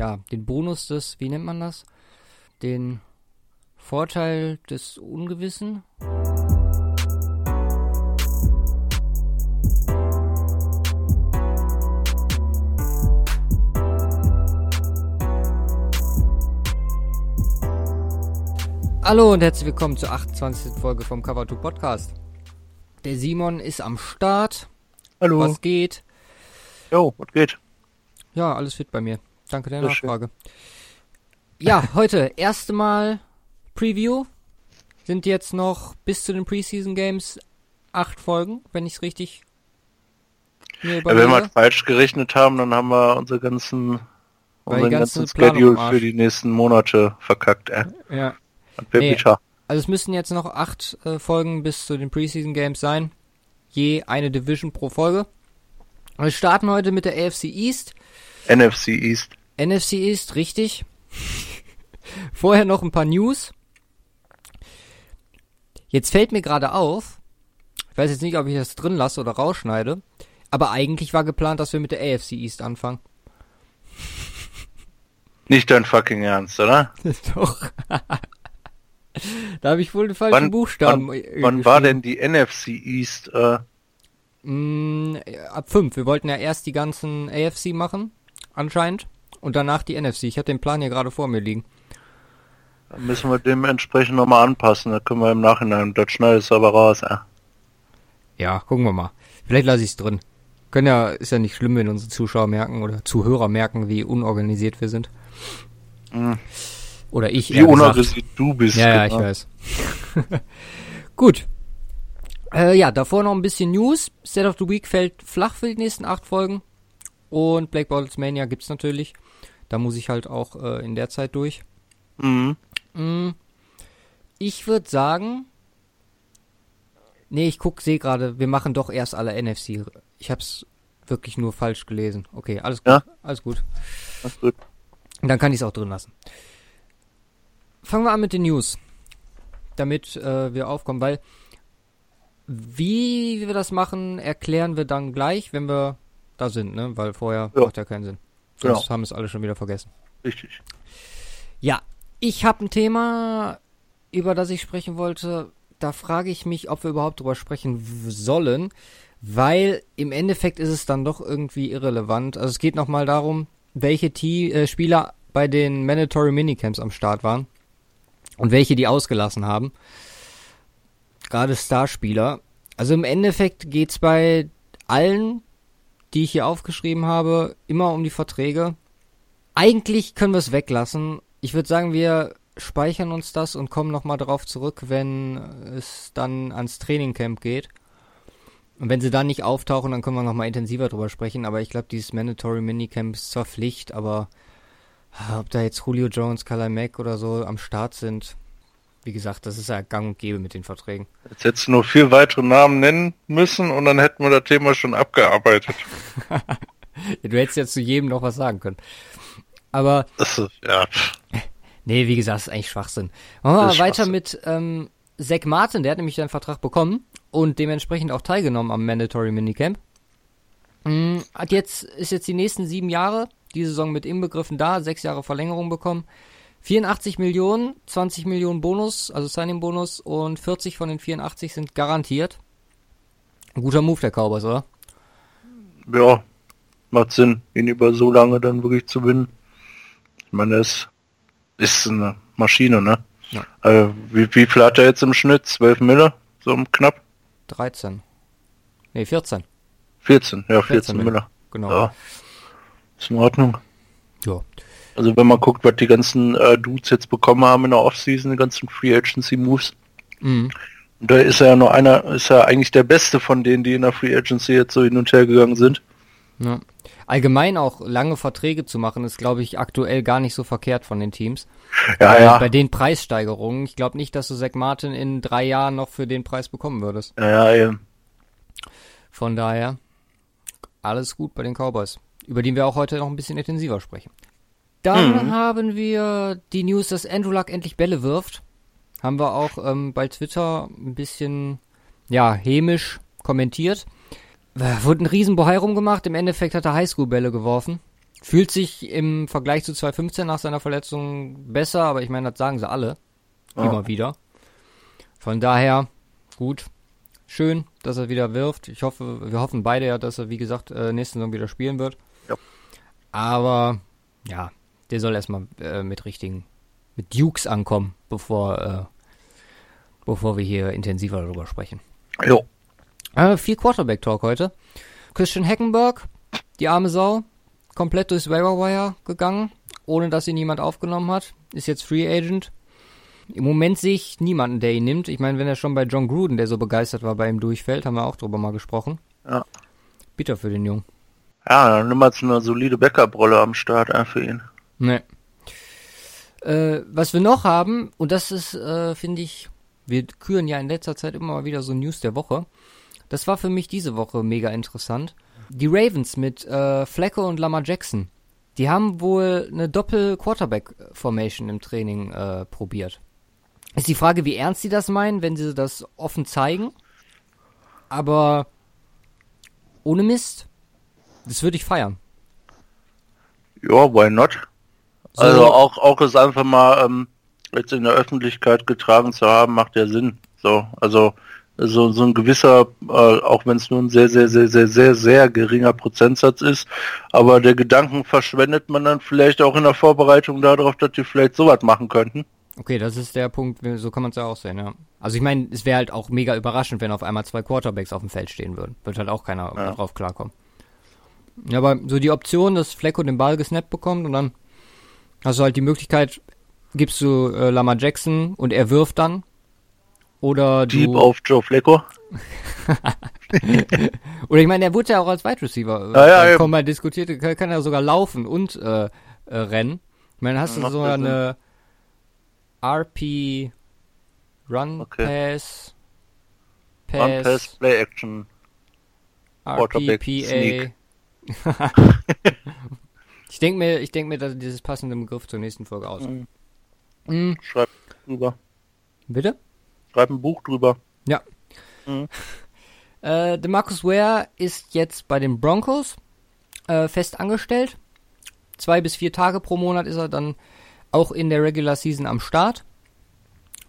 ja, den Bonus des, wie nennt man das? Den Vorteil des Ungewissen. Hallo und herzlich willkommen zur 28. Folge vom Cover 2 Podcast. Der Simon ist am Start. Hallo. Was geht? Jo, was geht? Ja, alles fit bei mir. Danke der Sehr schön. Nachfrage. Ja, heute erste Mal Preview. Sind jetzt noch bis zu den Preseason Games acht Folgen, wenn ich es richtig mir Ja, wenn wir falsch gerechnet haben, dann haben wir unsere ganzen, unseren ganze ganzen Planung Schedule für die nächsten Monate verkackt, ey. Ja. Nee. Also es müssen jetzt noch acht äh, Folgen bis zu den Preseason Games sein. Je eine Division pro Folge. Wir starten heute mit der AFC East. NFC East. NFC East, richtig. Vorher noch ein paar News. Jetzt fällt mir gerade auf, ich weiß jetzt nicht, ob ich das drin lasse oder rausschneide, aber eigentlich war geplant, dass wir mit der AFC East anfangen. Nicht dein fucking Ernst, oder? Doch. da habe ich wohl den falschen Wann, Buchstaben. wann, wann war denn die NFC East? Äh, Mm, ab 5. Wir wollten ja erst die ganzen AFC machen, anscheinend, und danach die NFC. Ich habe den Plan hier gerade vor mir liegen. da müssen wir dementsprechend nochmal anpassen. Da können wir im Nachhinein, das schneidest du aber raus, ey. Ja, gucken wir mal. Vielleicht lasse ich es drin. Können ja, ist ja nicht schlimm, wenn unsere Zuschauer merken oder Zuhörer merken, wie unorganisiert wir sind. Mhm. Oder ich. Wie unorganisiert du bist. Ja, ja, ich genau. weiß. Gut. Äh, ja, davor noch ein bisschen News. Set of the Week fällt flach für die nächsten acht Folgen. Und Black Bottles Mania gibt's natürlich. Da muss ich halt auch äh, in der Zeit durch. Mhm. Mm, Ich würde sagen. Nee, ich guck, sehe gerade, wir machen doch erst alle NFC. Ich hab's wirklich nur falsch gelesen. Okay, alles gut. Ja? Alles gut. Alles gut. Dann kann ich es auch drin lassen. Fangen wir an mit den News. Damit äh, wir aufkommen, weil wie wir das machen, erklären wir dann gleich, wenn wir da sind, ne? Weil vorher Ja. macht ja keinen Sinn. Sonst Genau. haben es alle schon wieder vergessen. Richtig. Ja, ich habe ein Thema, über das ich sprechen wollte. Da frage ich mich, ob wir überhaupt drüber sprechen sollen, weil im Endeffekt ist es dann doch irgendwie irrelevant. Also es geht nochmal darum, welche T äh, Spieler bei den Mandatory Minicamps am Start waren und welche die ausgelassen haben. Gerade Starspieler. Also im Endeffekt geht's bei allen, die ich hier aufgeschrieben habe, immer um die Verträge. Eigentlich können wir es weglassen. Ich würde sagen, wir speichern uns das und kommen nochmal drauf zurück, wenn es dann ans Trainingcamp geht. Und wenn sie dann nicht auftauchen, dann können wir nochmal intensiver drüber sprechen. Aber ich glaube, dieses Mandatory Minicamp ist zwar Pflicht, aber ob da jetzt Julio Jones, Kalai Mack oder so am Start sind, wie gesagt, das ist ja gang und gäbe mit den Verträgen. Jetzt hättest du nur vier weitere Namen nennen müssen und dann hätten wir das Thema schon abgearbeitet. Du hättest jetzt zu jedem noch was sagen können. Aber Das ist, ja. Nee, wie gesagt, das ist eigentlich Schwachsinn. Machen wir mal weiter mit ähm, Zach Martin, der hat nämlich einen Vertrag bekommen und dementsprechend auch teilgenommen am Mandatory Minicamp. Mm, hat jetzt, ist jetzt die nächsten sieben Jahre, die Saison mit inbegriffen da, sechs Jahre Verlängerung bekommen. 84 Millionen, 20 Millionen Bonus, also Signing-Bonus und 40 von den 84 sind garantiert. Ein guter Move der Cowboys, oder? ja, macht Sinn, ihn über so lange dann wirklich zu gewinnen. Ich meine, es ist eine Maschine, ne? Ja. Also, wie, wie viel hat er jetzt im Schnitt? 12 Mille? So knapp? 13. Nee, 14. 14, ja, 14, 14 Mille. Genau. Ja. Ist in Ordnung. ja. Also wenn man guckt, was die ganzen äh, Dudes jetzt bekommen haben in der Offseason, die ganzen Free Agency Moves, Mhm. und da ist er ja nur einer, ist er eigentlich der Beste von denen, die in der Free Agency jetzt so hin und her gegangen sind. Ja. Allgemein auch lange Verträge zu machen, ist, glaube ich, aktuell gar nicht so verkehrt von den Teams. Ja, Weil ja. Bei den Preissteigerungen, ich glaube nicht, dass du Zach Martin in drei Jahren noch für den Preis bekommen würdest. Ja, ja, eben. Von daher, alles gut bei den Cowboys. Über die wir auch heute noch ein bisschen intensiver sprechen. Dann Mhm. haben wir die News, dass Andrew Luck endlich Bälle wirft. Haben wir auch ähm, bei Twitter ein bisschen, ja, hämisch kommentiert. Wurde ein riesen Bohai rumgemacht. Im Endeffekt hat er Highschool-Bälle geworfen. Fühlt sich im Vergleich zu 2015 nach seiner Verletzung besser, aber ich meine, das sagen sie alle. Ja. Immer wieder. Von daher, gut. Schön, dass er wieder wirft. Ich hoffe, wir hoffen beide ja, dass er, wie gesagt, äh, nächste Saison wieder spielen wird. Ja. Aber, ja, der soll erstmal äh, mit richtigen, mit Dukes ankommen, bevor, äh, bevor wir hier intensiver darüber sprechen. Jo. Äh, viel Quarterback-Talk heute. Christian Heckenberg, die arme Sau, komplett durchs Waiver Wire gegangen, ohne dass ihn niemand aufgenommen hat. Ist jetzt Free Agent. Im Moment sehe ich niemanden, der ihn nimmt. Ich meine, wenn er schon bei John Gruden, der so begeistert war, bei ihm durchfällt, haben wir auch drüber mal gesprochen. Ja. Bitter für den Jungen. Ja, dann nimm mal eine solide Backup-Rolle am Start äh, für ihn. Ne. Äh, was wir noch haben, und das ist, äh, finde ich, wir küren ja in letzter Zeit immer mal wieder so News der Woche. Das war für mich diese Woche mega interessant. Die Ravens mit äh, Flacco und Lamar Jackson, die haben wohl eine Doppel-Quarterback-Formation im Training äh, probiert. Ist die Frage, wie ernst sie das meinen, wenn sie das offen zeigen. Aber ohne Mist, das würde ich feiern. Ja, why not? So- Also auch, auch es einfach mal ähm, jetzt in der Öffentlichkeit getragen zu haben, macht ja Sinn. So, also so, so ein gewisser, äh, auch wenn es nur ein sehr, sehr, sehr, sehr, sehr, sehr geringer Prozentsatz ist, aber der Gedanken verschwendet man dann vielleicht auch in der Vorbereitung darauf, dass die vielleicht sowas machen könnten. Okay, das ist der Punkt, so kann man es ja auch sehen, ja. Also ich meine, es wäre halt auch mega überraschend, wenn auf einmal zwei Quarterbacks auf dem Feld stehen würden. Wird halt auch keiner Ja. drauf klarkommen. Ja, aber so die Option, dass Flecko den Ball gesnappt bekommt und dann hast du halt die Möglichkeit, gibst du äh, Lamar Jackson und er wirft dann. Oder du. Dieb auf Joe Flacco. Oder ich meine, er wurde ja auch als Wide Receiver. Ja, ja, äh, komm mal diskutiert, kann, kann er sogar laufen und äh, äh, rennen. Ich meine, hast du so eine RP Run Okay. Pass One Pass, Play Action. Quarterback RPPA. Sneak. ich denke mir, ich denke mir, dass dieses passende Begriff zur nächsten Folge aus. Mhm. Mhm. Schreib drüber. Bitte? Schreib ein Buch drüber. Ja. Mhm. Äh, DeMarcus Ware ist jetzt bei den Broncos äh, fest angestellt. Zwei bis vier Tage pro Monat ist er dann auch in der Regular Season am Start.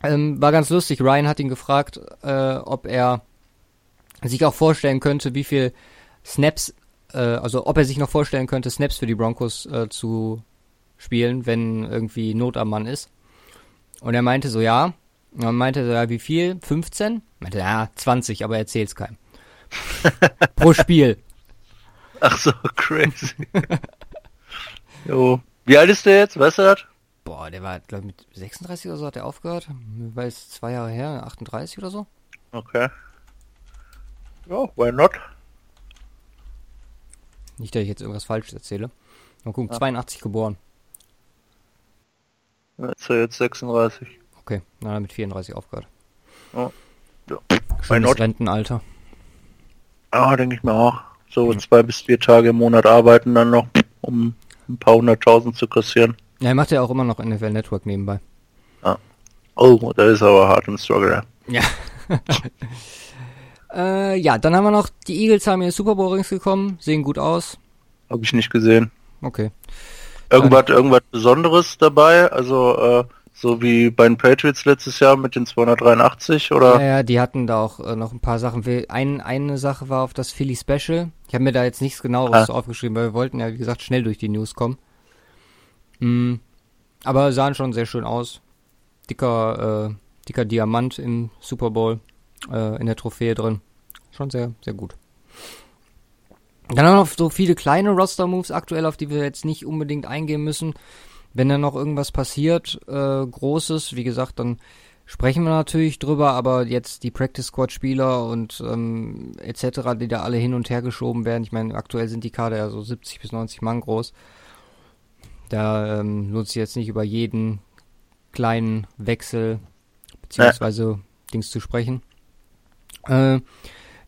Ähm, war ganz lustig. Ryan hat ihn gefragt, äh, ob er sich auch vorstellen könnte, wie viel Snaps, äh, also ob er sich noch vorstellen könnte, Snaps für die Broncos äh, zu spielen, wenn irgendwie Not am Mann ist. Und er meinte so, ja. Und dann meinte er, ja, wie viel? 15? Meinte, ja, 20, aber er erzählt's keinem. Pro Spiel. Ach so, crazy. jo. Wie alt ist der jetzt? Weißt du das? Boah, der war, glaube ich, mit 36 oder so hat er aufgehört. Weil es zwei Jahre her, 38 oder so. Okay. Ja, why not? Nicht, dass ich jetzt irgendwas Falsches erzähle. Mal gucken, Ja. 82 geboren. Jetzt ist er jetzt 36. Okay, dann hat mit 34 aufgehört. Ja. Ja. Schönes? Rentenalter. Ja, denke ich mir auch. So zwei bis vier Tage im Monat arbeiten dann noch, um ein paar hunderttausend zu kassieren. Ja, er macht ja auch immer noch NFL Network nebenbei. Oh, da ist aber hart im Struggle. Ja. äh, ja, dann haben wir noch, die Eagles haben in den Super Bowl Rings gekommen, sehen gut aus. Habe ich nicht gesehen. Okay. Irgendwas, irgendwas Besonderes dabei? Also, äh, so wie bei den Patriots letztes Jahr mit den 283 oder? Ja, ja, die hatten da auch äh, noch ein paar Sachen. Ein, eine Sache war auf das Philly Special. Ich habe mir da jetzt nichts genaueres Ah. aufgeschrieben, weil wir wollten ja, wie gesagt, schnell durch die News kommen. Mm, aber sahen schon sehr schön aus. Dicker, äh, dicker Diamant im Super Bowl äh, in der Trophäe drin. Schon sehr, sehr gut. Dann haben wir noch so viele kleine Roster-Moves aktuell, auf die wir jetzt nicht unbedingt eingehen müssen. Wenn da noch irgendwas passiert, äh, Großes, wie gesagt, dann sprechen wir natürlich drüber, aber jetzt die Practice Squad Spieler und ähm, etc., die da alle hin und her geschoben werden. Ich meine, aktuell sind die Kader ja so 70 bis 90 Mann groß. Da ähm, lohnt sich jetzt nicht über jeden kleinen Wechsel beziehungsweise Dings zu sprechen. Äh,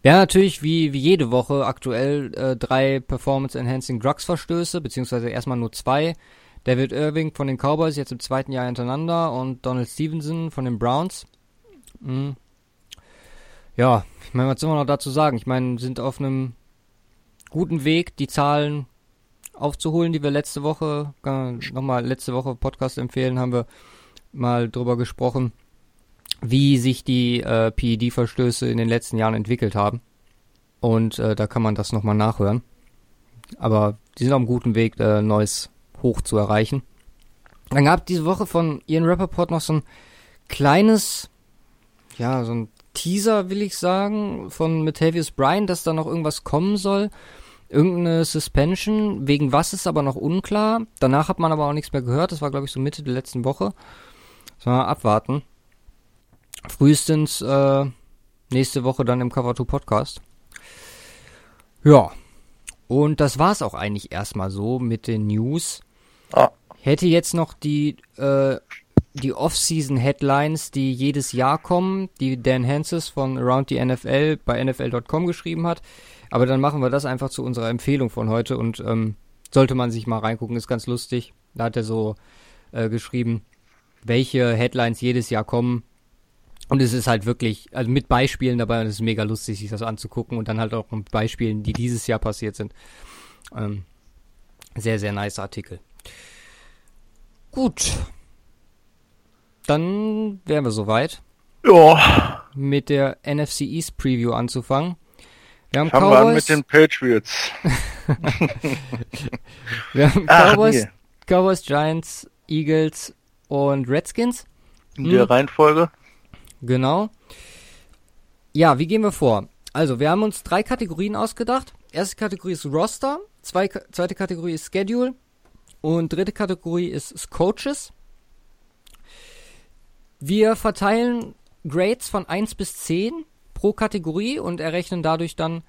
wir haben natürlich wie, wie jede Woche aktuell äh, drei Performance Enhancing Drugs Verstöße, beziehungsweise erstmal nur zwei. David Irving von den Cowboys jetzt im zweiten Jahr hintereinander und Donald Stevenson von den Browns. Mhm. Ja, ich meine, was soll man noch dazu sagen? Ich meine, sind auf einem guten Weg. Die Zahlen aufzuholen, die wir letzte Woche, nochmal letzte Woche Podcast empfehlen, haben wir mal drüber gesprochen, wie sich die äh, PED-Verstöße in den letzten Jahren entwickelt haben. Und äh, da kann man das nochmal nachhören. Aber die sind auf einem guten Weg, äh, neues Hoch zu erreichen. Dann gab diese Woche von Ian Rappaport noch so ein kleines, ja, so ein Teaser, will ich sagen, von Matavius Bryan, dass da noch irgendwas kommen soll. Irgendeine Suspension, wegen was ist aber noch unklar. Danach hat man aber auch nichts mehr gehört. Das war, glaube ich, so Mitte der letzten Woche. Sollen wir abwarten. Frühestens äh, nächste Woche dann im Cover 2 Podcast. Ja. Und das war's auch eigentlich erstmal so mit den News. Ah. Hätte jetzt noch die äh, die Off-Season-Headlines, die jedes Jahr kommen, die Dan Hanses von Around the NFL bei NFL.com geschrieben hat. Aber dann machen wir das einfach zu unserer Empfehlung von heute und ähm, sollte man sich mal reingucken, ist ganz lustig. Da hat er so äh, geschrieben, welche Headlines jedes Jahr kommen. Und es ist halt wirklich, also mit Beispielen dabei und es ist mega lustig, sich das anzugucken und dann halt auch mit Beispielen, die dieses Jahr passiert sind. Ähm, sehr, sehr nice Artikel. Gut, dann wären wir soweit. Ja. Mit der NFC East Preview anzufangen. Wir haben Fangen Cowboys. Wir an mit den Patriots. wir haben Ach, Cowboys, nee. Cowboys, Giants, Eagles und Redskins. In der hm. Reihenfolge. Genau. Ja, wie gehen wir vor? Also, wir haben uns drei Kategorien ausgedacht. Erste Kategorie ist Roster, zwei, zweite Kategorie ist Schedule und dritte Kategorie ist Coaches. Wir verteilen Grades von 1 bis 10 pro Kategorie und errechnen dadurch dann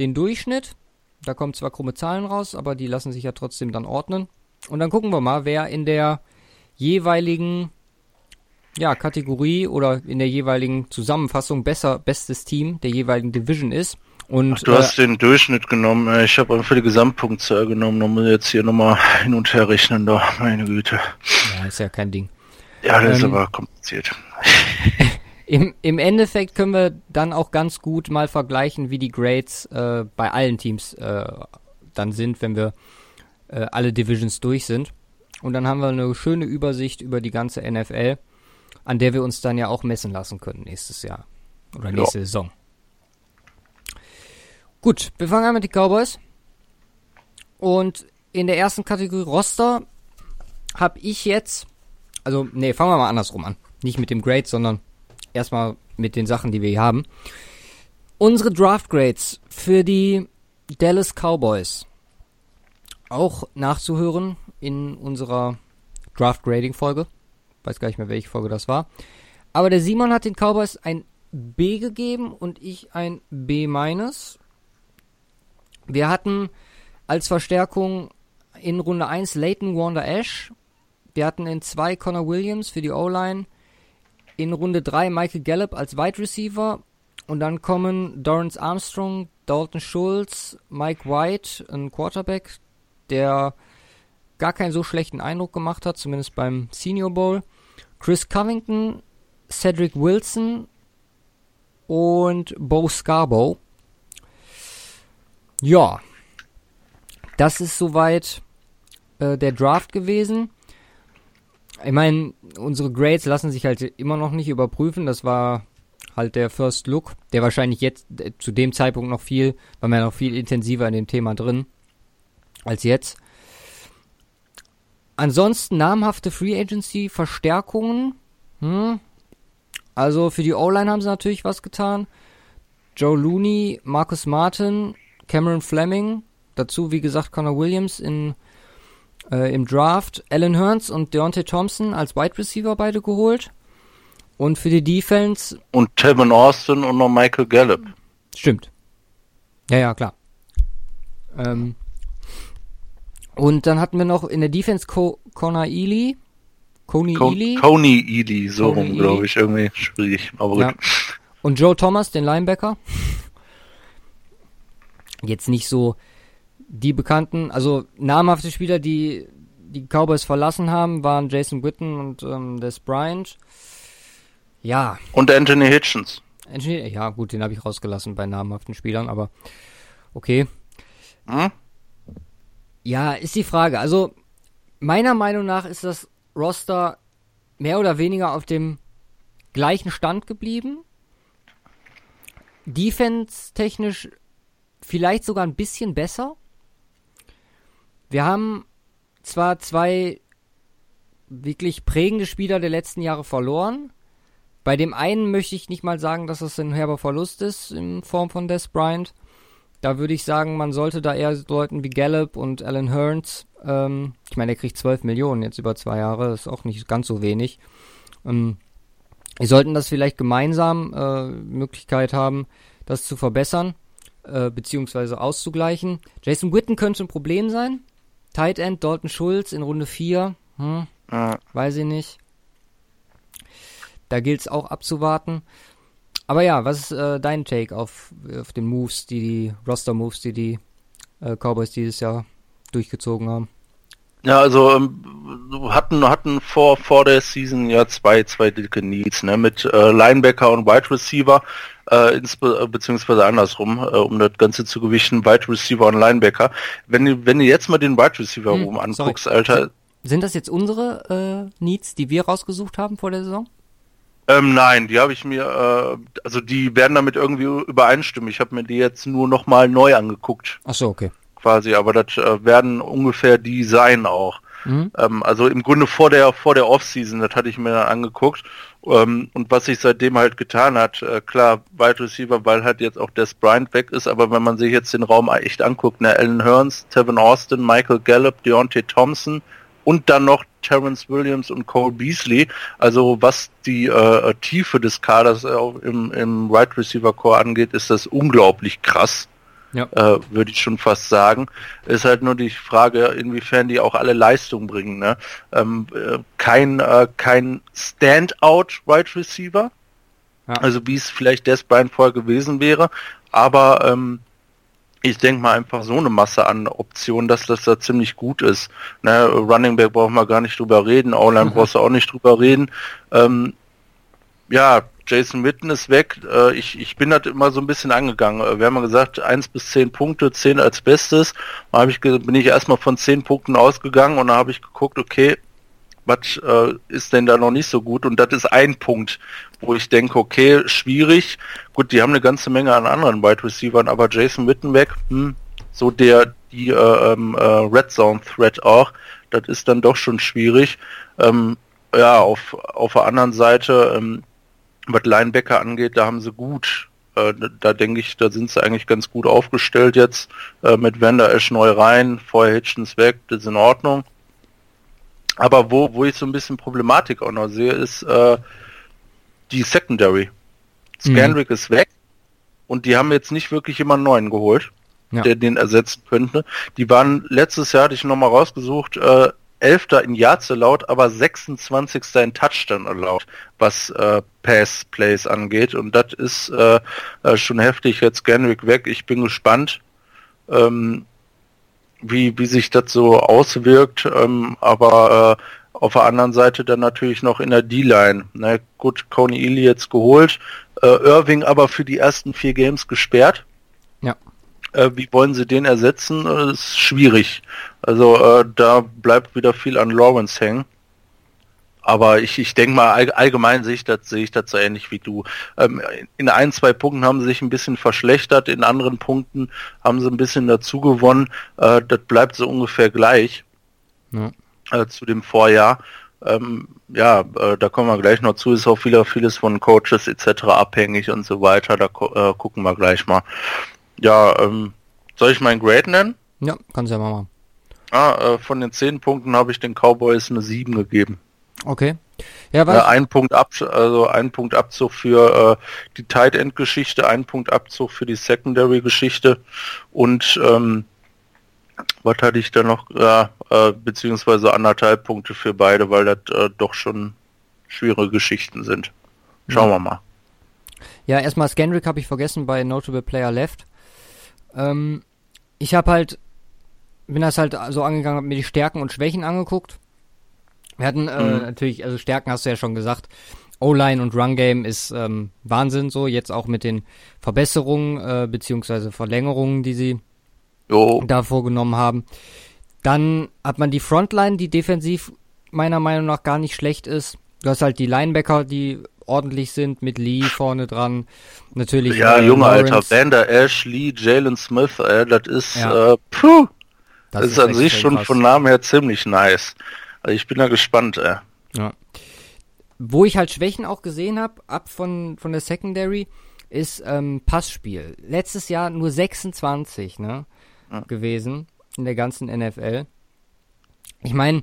den Durchschnitt. Da kommen zwar krumme Zahlen raus, aber die lassen sich ja trotzdem dann ordnen. Und dann gucken wir mal, wer in der jeweiligen ja, Kategorie oder in der jeweiligen Zusammenfassung besser bestes Team der jeweiligen Division ist. Und, Ach, du äh, hast den Durchschnitt genommen. Ich habe einfach die Gesamtpunktzahl genommen. Da muss ich jetzt hier nochmal hin und her rechnen. Da, meine Güte. Ja, ist ja kein Ding. Ja, das ähm, ist aber kompliziert. Im, Im Endeffekt können wir dann auch ganz gut mal vergleichen, wie die Grades äh, bei allen Teams äh, dann sind, wenn wir äh, alle Divisions durch sind. Und dann haben wir eine schöne Übersicht über die ganze NFL, an der wir uns dann ja auch messen lassen können nächstes Jahr oder nächste ja. Saison. Gut, wir fangen an mit den Cowboys. Und in der ersten Kategorie Roster habe ich jetzt also, nee, fangen wir mal andersrum an. Nicht mit dem Grade, sondern erstmal mit den Sachen, die wir hier haben. Unsere Draft Grades für die Dallas Cowboys. Auch nachzuhören in unserer Draft Grading Folge. Weiß gar nicht mehr, welche Folge das war. Aber der Simon hat den Cowboys ein B gegeben und ich ein B-. Wir hatten als Verstärkung in Runde 1 Leighton Wanda Ash wir hatten in 2 Connor Williams für die O-Line. In Runde 3 Michael Gallup als Wide Receiver. Und dann kommen Dorrance Armstrong, Dalton Schultz, Mike White, ein Quarterback, der gar keinen so schlechten Eindruck gemacht hat, zumindest beim Senior Bowl. Chris Covington, Cedric Wilson und Bo Scarborough. Ja, das ist soweit äh, der Draft gewesen ich meine, unsere Grades lassen sich halt immer noch nicht überprüfen. Das war halt der First Look, der wahrscheinlich jetzt äh, zu dem Zeitpunkt noch viel, war man noch viel intensiver in dem Thema drin als jetzt. Ansonsten namhafte Free Agency Verstärkungen. Hm. Also für die O-Line haben sie natürlich was getan. Joe Looney, Marcus Martin, Cameron Fleming, dazu wie gesagt Connor Williams in äh, im Draft Alan Hearns und Deontay Thompson als Wide Receiver beide geholt. Und für die Defense. Und Tevin Austin und noch Michael Gallup. Stimmt. Ja, ja, klar. Ähm, und dann hatten wir noch in der Defense Co Connor Ely. Coney Co Ely. Coney Ely, so rum, glaube ich. Irgendwie schwierig. Aber ja. Und Joe Thomas, den Linebacker. Jetzt nicht so die bekannten, also namhafte Spieler, die die Cowboys verlassen haben, waren Jason Witten und ähm, Des Bryant. Ja. Und Anthony Hitchens. Anthony, ja, gut, den habe ich rausgelassen bei namhaften Spielern, aber okay. Hm? Ja, ist die Frage. Also, meiner Meinung nach ist das Roster mehr oder weniger auf dem gleichen Stand geblieben. Defense-technisch vielleicht sogar ein bisschen besser. Wir haben zwar zwei wirklich prägende Spieler der letzten Jahre verloren. Bei dem einen möchte ich nicht mal sagen, dass es ein herber Verlust ist in Form von Des Bryant. Da würde ich sagen, man sollte da eher Leuten wie Gallup und Alan Hearns, ähm, ich meine, er kriegt 12 Millionen jetzt über zwei Jahre, ist auch nicht ganz so wenig. Ähm, wir sollten das vielleicht gemeinsam äh, Möglichkeit haben, das zu verbessern, äh, beziehungsweise auszugleichen. Jason Witten könnte ein Problem sein. Tight End Dalton Schulz in Runde 4. Hm, ja. Weiß ich nicht. Da gilt es auch abzuwarten. Aber ja, was ist äh, dein Take auf, auf den Moves, die die Roster-Moves, die die äh, Cowboys dieses Jahr durchgezogen haben? Ja, also ähm, hatten hatten vor vor der Season ja zwei zwei dicke Needs, ne, mit äh, Linebacker und Wide Receiver, äh, insbe beziehungsweise andersrum, äh, um das Ganze zu gewichten, Wide Receiver und Linebacker. Wenn du wenn du jetzt mal den Wide Receiver hm, oben anguckst, sorry. Alter. Sind das jetzt unsere äh, Needs, die wir rausgesucht haben vor der Saison? Ähm, nein, die habe ich mir, äh, also die werden damit irgendwie übereinstimmen. Ich habe mir die jetzt nur nochmal neu angeguckt. Ach so, okay. Quasi, aber das äh, werden ungefähr die sein auch. Mhm. Ähm, also im Grunde vor der vor der Offseason, das hatte ich mir dann angeguckt. Ähm, und was sich seitdem halt getan hat, äh, klar, Wide Receiver, weil halt jetzt auch Des Bryant weg ist, aber wenn man sich jetzt den Raum echt anguckt, ne, Alan Hearns, Tevin Austin, Michael Gallup, Deontay Thompson, und dann noch Terrence Williams und Cole Beasley. Also was die äh, Tiefe des Kaders äh, im, im Right Receiver Core angeht, ist das unglaublich krass. Ja. Äh, würde ich schon fast sagen. Ist halt nur die Frage, inwiefern die auch alle Leistung bringen. Ne? Ähm, äh, kein, äh, kein Standout Right Receiver. Ja. Also wie es vielleicht Des Bryant vorher gewesen wäre. Aber ähm, ich denke mal einfach so eine Masse an Optionen, dass das da ziemlich gut ist. Ne, Running Back brauchen wir gar nicht drüber reden, O-Line mhm. brauchst du auch nicht drüber reden. Ähm, ja, Jason Witten ist weg. Äh, ich, ich bin halt immer so ein bisschen angegangen. Äh, wir haben ja gesagt, eins bis zehn Punkte, zehn als Bestes. Da ich, bin ich erstmal von zehn Punkten ausgegangen und da habe ich geguckt, okay, was äh, ist denn da noch nicht so gut? Und das ist ein Punkt, wo ich denke, okay, schwierig. Gut, die haben eine ganze Menge an anderen Wide Receivers, aber Jason Wittenbeck, hm, so der die äh, ähm, äh, Red Zone Threat auch, das ist dann doch schon schwierig. Ähm, ja, auf, auf der anderen Seite, ähm, was Linebacker angeht, da haben sie gut äh, da denke ich, da sind sie eigentlich ganz gut aufgestellt jetzt äh, mit Wender Esch neu rein, vorher Hitchens weg, das ist in Ordnung. Aber wo, wo ich so ein bisschen Problematik auch noch sehe, ist äh, die Secondary. Scandrick mhm. ist weg und die haben jetzt nicht wirklich jemanden neuen geholt, ja. der den ersetzen könnte. Die waren letztes Jahr, hatte ich nochmal rausgesucht, äh, Elfter in Yards laut, aber 26. in Touchdown erlaubt, was äh, Pass Plays angeht. Und das ist äh, äh, schon heftig. Jetzt Genrick weg. Ich bin gespannt. Ähm, wie, wie sich das so auswirkt, ähm, aber äh, auf der anderen Seite dann natürlich noch in der D-Line. Ne? Gut, Coney Ely jetzt geholt, äh, Irving aber für die ersten vier Games gesperrt. Ja. Äh, wie wollen sie den ersetzen? Das äh, ist schwierig. Also äh, da bleibt wieder viel an Lawrence hängen. Aber ich, ich denke mal, allgemein sehe ich das, sehe ich das so ähnlich wie du. Ähm, in ein, zwei Punkten haben sie sich ein bisschen verschlechtert, in anderen Punkten haben sie ein bisschen dazu gewonnen. Äh, das bleibt so ungefähr gleich ja. äh, zu dem Vorjahr. Ähm, ja, äh, da kommen wir gleich noch zu, ist auch vieles, vieles von Coaches etc. abhängig und so weiter. Da äh, gucken wir gleich mal. Ja, ähm, soll ich meinen Grade nennen? Ja, kannst ja mal machen. Ah, äh, von den zehn Punkten habe ich den Cowboys eine 7 gegeben. Okay. Ja, was? Äh, ein Punkt ab, also ein Punkt Abzug für äh, die Tight End Geschichte, ein Punkt Abzug für die Secondary Geschichte und ähm, was hatte ich da noch? Ja, äh, beziehungsweise anderthalb Punkte für beide, weil das äh, doch schon schwierige Geschichten sind. Schauen ja. wir mal. Ja, erstmal Scandrick habe ich vergessen bei Notable Player Left. Ähm, ich habe halt, bin das halt so angegangen, habe mir die Stärken und Schwächen angeguckt wir hatten äh, mhm. natürlich, also Stärken hast du ja schon gesagt. O-Line und Run-Game ist ähm, Wahnsinn so, jetzt auch mit den Verbesserungen äh, beziehungsweise Verlängerungen, die sie jo. da vorgenommen haben. Dann hat man die Frontline, die defensiv meiner Meinung nach gar nicht schlecht ist. Du hast halt die Linebacker, die ordentlich sind, mit Lee vorne dran. Natürlich. Ja, äh, Junge, Lawrence. Alter, Vander Ash, Lee, Jalen Smith, äh, das ist, Ja. äh, puh, das, Das ist, an sich schon krass. von Namen her ziemlich nice. Also ich bin da gespannt, ey. Ja. Wo ich halt Schwächen auch gesehen habe, ab von, von der Secondary, ist ähm, Passspiel. Letztes Jahr nur 26 ne, Ja. gewesen in der ganzen NFL. Ich meine,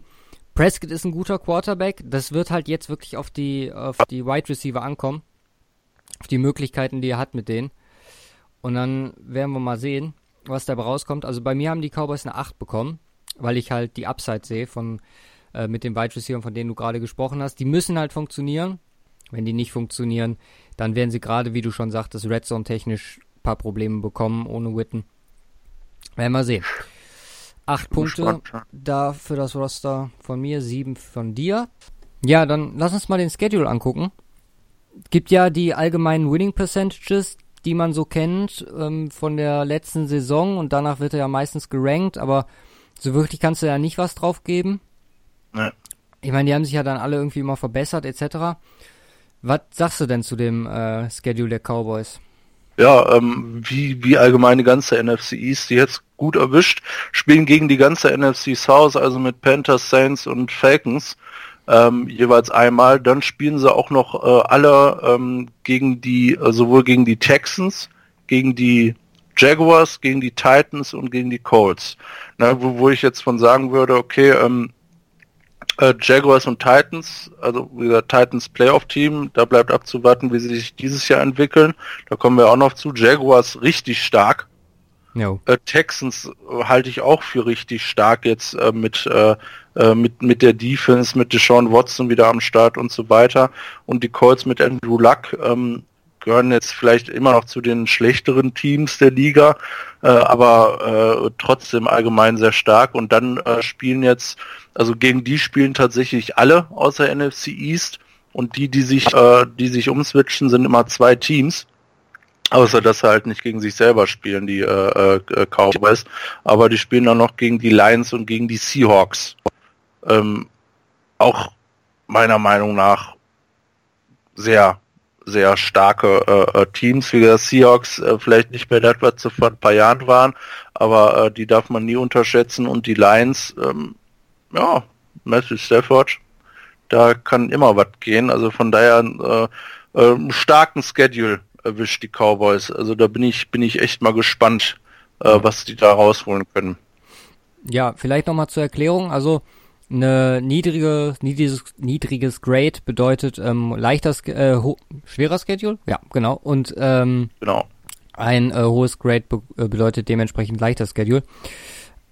Prescott ist ein guter Quarterback. Das wird halt jetzt wirklich auf die, auf die Wide Receiver ankommen. Auf die Möglichkeiten, die er hat mit denen. Und dann werden wir mal sehen, was dabei rauskommt. Also bei mir haben die Cowboys eine 8 bekommen, weil ich halt die Upside sehe von äh, mit den Wide Receivers, von denen du gerade gesprochen hast. Die müssen halt funktionieren. Wenn die nicht funktionieren, dann werden sie gerade, wie du schon sagtest, Red Zone technisch ein paar Probleme bekommen ohne Witten. Werden wir sehen. Acht Punkte gespannt, da für das Roster von mir, sieben von dir. Ja, dann lass uns mal den Schedule angucken. Gibt ja die allgemeinen Winning Percentages, die man so kennt ähm, von der letzten Saison und danach wird er ja meistens gerankt, aber so wirklich kannst du ja nicht was drauf geben. Ich meine, die haben sich ja dann alle irgendwie immer verbessert etc. Was sagst du denn zu dem äh, Schedule der Cowboys? Ja, ähm, wie, wie allgemein die ganze NFC East, die jetzt gut erwischt, spielen gegen die ganze NFC South, also mit Panthers, Saints und Falcons, ähm, jeweils einmal. Dann spielen sie auch noch äh, alle ähm, gegen die, äh, sowohl gegen die Texans, gegen die Jaguars, gegen die Titans und gegen die Colts. Na, wo, wo ich jetzt von sagen würde, okay, ähm, äh, Jaguars und Titans, also wie gesagt, Titans Playoff-Team, da bleibt abzuwarten, wie sie sich dieses Jahr entwickeln. Da kommen wir auch noch zu. Jaguars richtig stark. Jo. Äh, Texans äh, halte ich auch für richtig stark jetzt äh, mit, äh, mit, mit der Defense, mit Deshaun Watson wieder am Start und so weiter. Und die Colts mit Andrew Luck ähm, gehören jetzt vielleicht immer noch zu den schlechteren Teams der Liga, äh, aber äh, trotzdem allgemein sehr stark. Und dann äh, spielen jetzt, also gegen die spielen tatsächlich alle außer NFC East. Und die, die sich, äh, die sich umswitchen, sind immer zwei Teams. Außer dass sie halt nicht gegen sich selber spielen, die äh, äh, Cowboys. Aber die spielen dann noch gegen die Lions und gegen die Seahawks. Ähm, auch meiner Meinung nach sehr, sehr starke äh, äh, Teams. Wie gesagt, Seahawks äh, vielleicht nicht mehr das, was sie vor ein paar Jahren waren, aber äh, die darf man nie unterschätzen. Und die Lions, ähm, ja, Matthew Stafford, da kann immer was gehen. Also von daher äh, äh, starken Schedule erwischt die Cowboys. Also da bin ich, bin ich echt mal gespannt, äh, was die da rausholen können. Ja, vielleicht nochmal zur Erklärung. Also eine niedrige, niedriges, niedriges Grade bedeutet ähm, leichter, äh, schwerer Schedule. Ja, genau. Und ähm, Genau. ein äh, hohes Grade be äh, bedeutet dementsprechend leichter Schedule.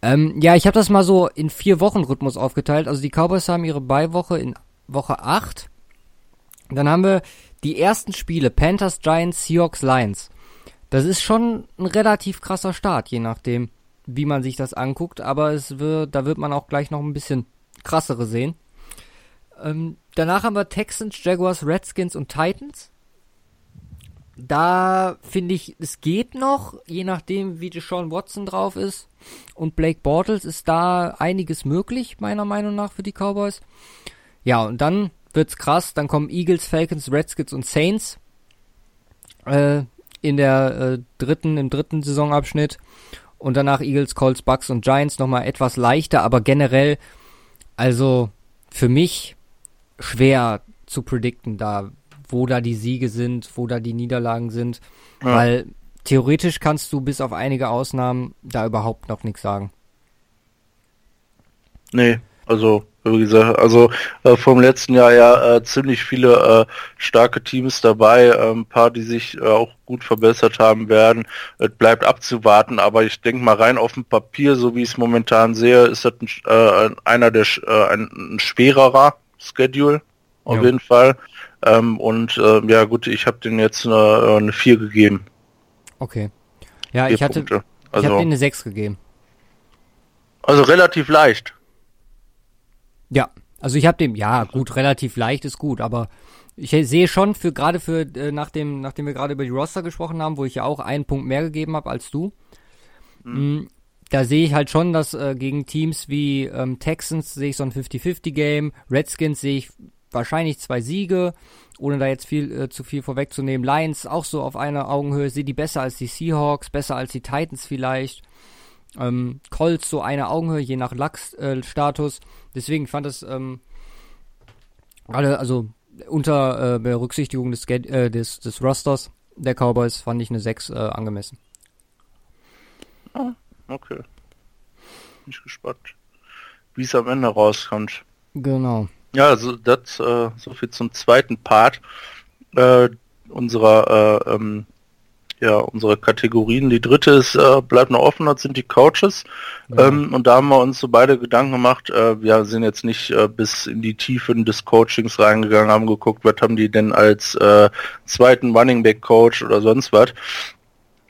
Ähm, ja, ich habe das mal so in vier Wochen Rhythmus aufgeteilt. Also die Cowboys haben ihre Beiwoche in Woche 8. Dann haben wir die ersten Spiele Panthers, Giants, Seahawks, Lions. Das ist schon ein relativ krasser Start, je nachdem, wie man sich das anguckt. Aber es wird, da wird man auch gleich noch ein bisschen krassere sehen. Ähm, danach haben wir Texans, Jaguars, Redskins und Titans. Da finde ich, es geht noch, je nachdem, wie Deshaun Watson drauf ist. Und Blake Bortles ist da einiges möglich, meiner Meinung nach, für die Cowboys. Ja, und dann wird's krass. Dann kommen Eagles, Falcons, Redskins und Saints äh, in der äh, dritten, im dritten Saisonabschnitt. Und danach Eagles, Colts, Bucks und Giants nochmal etwas leichter, aber generell, also für mich schwer zu predikten, da wo da die Siege sind, wo da die Niederlagen sind, Ja. weil theoretisch kannst du bis auf einige Ausnahmen da überhaupt noch nichts sagen. Nee, also wie gesagt, also äh, vom letzten Jahr ja äh, ziemlich viele äh, starke Teams dabei, äh, ein paar, die sich äh, auch gut verbessert haben werden. Es bleibt abzuwarten, aber ich denke mal rein auf dem Papier, so wie ich es momentan sehe, ist das ein, äh, einer der äh, ein, ein schwererer Schedule auf Ja. jeden Fall. Ähm, und äh, ja gut, ich habe den jetzt eine, eine 4 gegeben. Okay. Ja, ich hatte, Punkte. ich habe Also, denen eine 6 gegeben. also relativ leicht. Ja, also ich habe dem, ja gut, relativ leicht ist gut, aber ich sehe schon für gerade für äh, nachdem nachdem wir gerade über die Roster gesprochen haben, wo ich ja auch einen Punkt mehr gegeben habe als du, mh, da sehe ich halt schon, dass äh, gegen Teams wie ähm, Texans sehe ich so ein 50-50-Game, Redskins sehe ich wahrscheinlich zwei Siege, ohne da jetzt viel äh, zu viel vorwegzunehmen. Lions auch so auf einer Augenhöhe, sehe die besser als die Seahawks, besser als die Titans vielleicht. Ähm, Colts so eine Augenhöhe, je nach Lachs-Status. Äh, Deswegen fand es ähm, alle, also unter äh, Berücksichtigung des, äh, des, des Rosters der Cowboys fand ich eine 6 äh, angemessen. Ah, okay. Bin ich gespannt, wie es am Ende rauskommt. Genau. Ja, also das äh, so viel zum zweiten Part äh, unserer äh, ähm, ja, unsere Kategorien. Die dritte ist, äh, bleibt noch offen, das sind die Coaches. Ja. Ähm, und da haben wir uns so beide Gedanken gemacht. Äh, wir sind jetzt nicht äh, bis in die Tiefen des Coachings reingegangen, haben geguckt, was haben die denn als äh, zweiten Running Back Coach oder sonst was.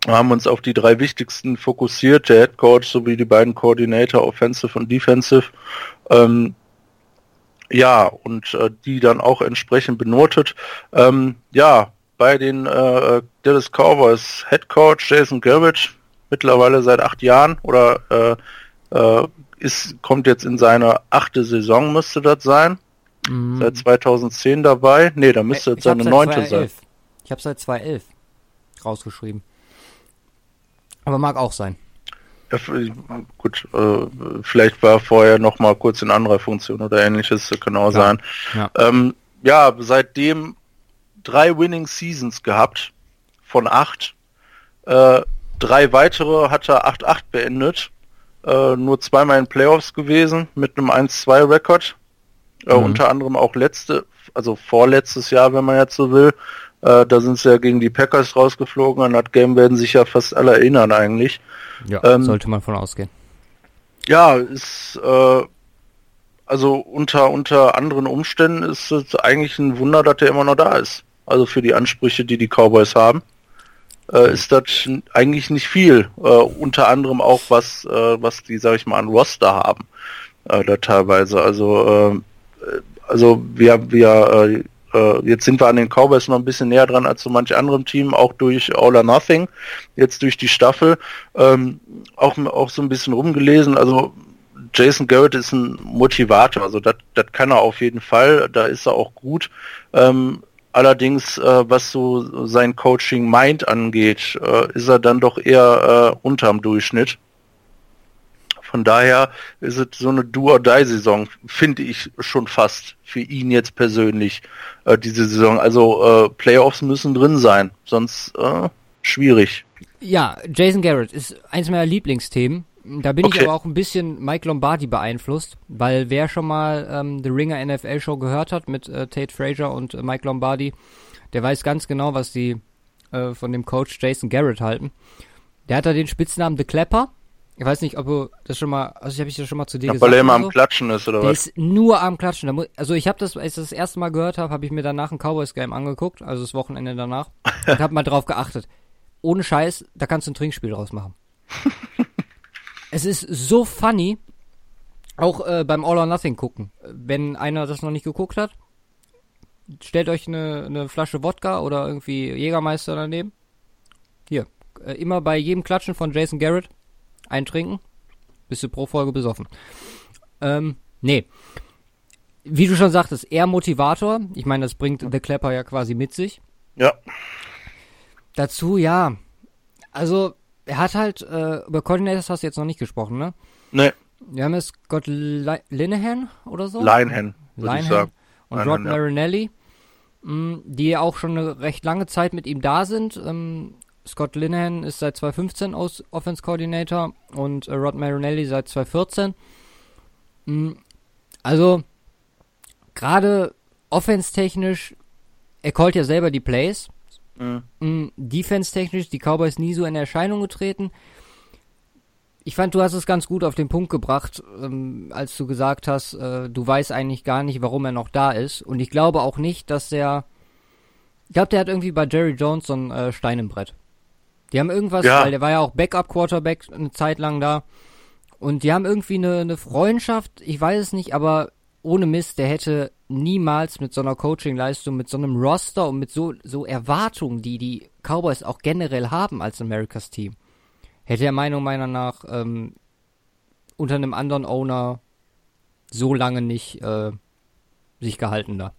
Wir haben uns auf die drei wichtigsten fokussiert, der Head Coach sowie die beiden Coordinator Offensive und Defensive. Ähm, ja, und äh, die dann auch entsprechend benotet. Ähm, ja, bei den äh, Dallas Cowboys Head Coach Jason Garrett, mittlerweile seit acht Jahren oder äh, äh, ist, kommt jetzt in seine achte Saison, müsste das sein. Mhm. Seit 2010 dabei. Nee, da müsste jetzt seine neunte sein. Ich habe seit 2011 rausgeschrieben. Aber mag auch sein. Ja, gut, äh, vielleicht war vorher noch mal kurz in anderer Funktion oder ähnliches, genau ja. sein. Ja. Ähm, ja, seitdem drei Winning Seasons gehabt von acht. Äh, drei weitere hat er 8-8 beendet. Äh, nur zweimal in Playoffs gewesen mit einem 1-2-Rekord. Äh, mhm. Unter anderem auch letzte, also vorletztes Jahr, wenn man jetzt so will. Äh, da sind sie ja gegen die Packers rausgeflogen. An das Game werden sich ja fast alle erinnern eigentlich. Ja, ähm, sollte man von ausgehen. Ja, ist äh, also unter unter anderen Umständen ist es eigentlich ein Wunder, dass er immer noch da ist also für die Ansprüche, die die Cowboys haben, äh, ist das eigentlich nicht viel. Äh, unter anderem auch was, äh, was die, sag ich mal, an Roster haben, äh, da teilweise. Also, äh, also wir, wir, äh, jetzt sind wir an den Cowboys noch ein bisschen näher dran als so manch anderem Team, auch durch All or Nothing, jetzt durch die Staffel, ähm, auch, auch so ein bisschen rumgelesen. Also Jason Garrett ist ein Motivator, also das kann er auf jeden Fall, da ist er auch gut. Ähm, Allerdings, äh, was so sein Coaching Mind angeht, äh, ist er dann doch eher äh, unterm Durchschnitt. Von daher ist es so eine Do-or-Die-Saison, finde ich schon fast für ihn jetzt persönlich, äh, diese Saison. Also äh, Playoffs müssen drin sein, sonst äh, schwierig. Ja, Jason Garrett ist eins meiner Lieblingsthemen. Da bin okay. ich aber auch ein bisschen Mike Lombardi beeinflusst, weil wer schon mal ähm, The Ringer NFL Show gehört hat mit äh, Tate Frazier und äh, Mike Lombardi, der weiß ganz genau, was die äh, von dem Coach Jason Garrett halten. Der hat da den Spitznamen The Clapper. Ich weiß nicht, ob du das schon mal, also ich habe ich das schon mal zu dir ja, gesagt. Weil er immer am Klatschen ist oder der was? Ist nur am Klatschen. also ich habe das, als ich das erste Mal gehört habe, habe ich mir danach ein Cowboys Game angeguckt, also das Wochenende danach und habe mal drauf geachtet. Ohne Scheiß, da kannst du ein Trinkspiel draus machen. Es ist so funny, auch äh, beim All or Nothing gucken. Wenn einer das noch nicht geguckt hat, stellt euch eine, eine Flasche Wodka oder irgendwie Jägermeister daneben. Hier, äh, immer bei jedem Klatschen von Jason Garrett eintrinken. Bist du pro Folge besoffen. Ähm, nee. Wie du schon sagtest, er Motivator. Ich meine, das bringt The Clapper ja quasi mit sich. Ja. Dazu, ja. Also, er hat halt, äh, über Coordinators hast du jetzt noch nicht gesprochen, ne? Ne. Wir haben jetzt Scott Linehan oder so? Linehan, würde ich sagen. Und Linehan, Rod Marinelli, mh, mm, die auch schon eine recht lange Zeit mit ihm da sind. Ähm, Scott Linehan ist seit 2015 aus Offense Coordinator und äh, Rod Marinelli seit 2014. Mh, mm, also, gerade offense-technisch, er callt ja selber die Plays. Mhm. Defense-technisch die Cowboys nie so in Erscheinung getreten. Ich fand, du hast es ganz gut auf den Punkt gebracht, ähm, als du gesagt hast, äh, du weißt eigentlich gar nicht, warum er noch da ist. Und ich glaube auch nicht, dass der. Ich glaube, der hat irgendwie bei Jerry Jones so ein äh, Stein im Brett. Die haben irgendwas, ja. weil der war ja auch Backup-Quarterback eine Zeit lang da. Und die haben irgendwie eine, eine Freundschaft, ich weiß es nicht, aber ohne Mist, der hätte niemals mit so einer Coaching-Leistung, mit so einem Roster und mit so, so Erwartungen, die die Cowboys auch generell haben als Americas Team, hätte er Meinung meiner nach ähm, unter einem anderen Owner so lange nicht äh, sich gehalten da.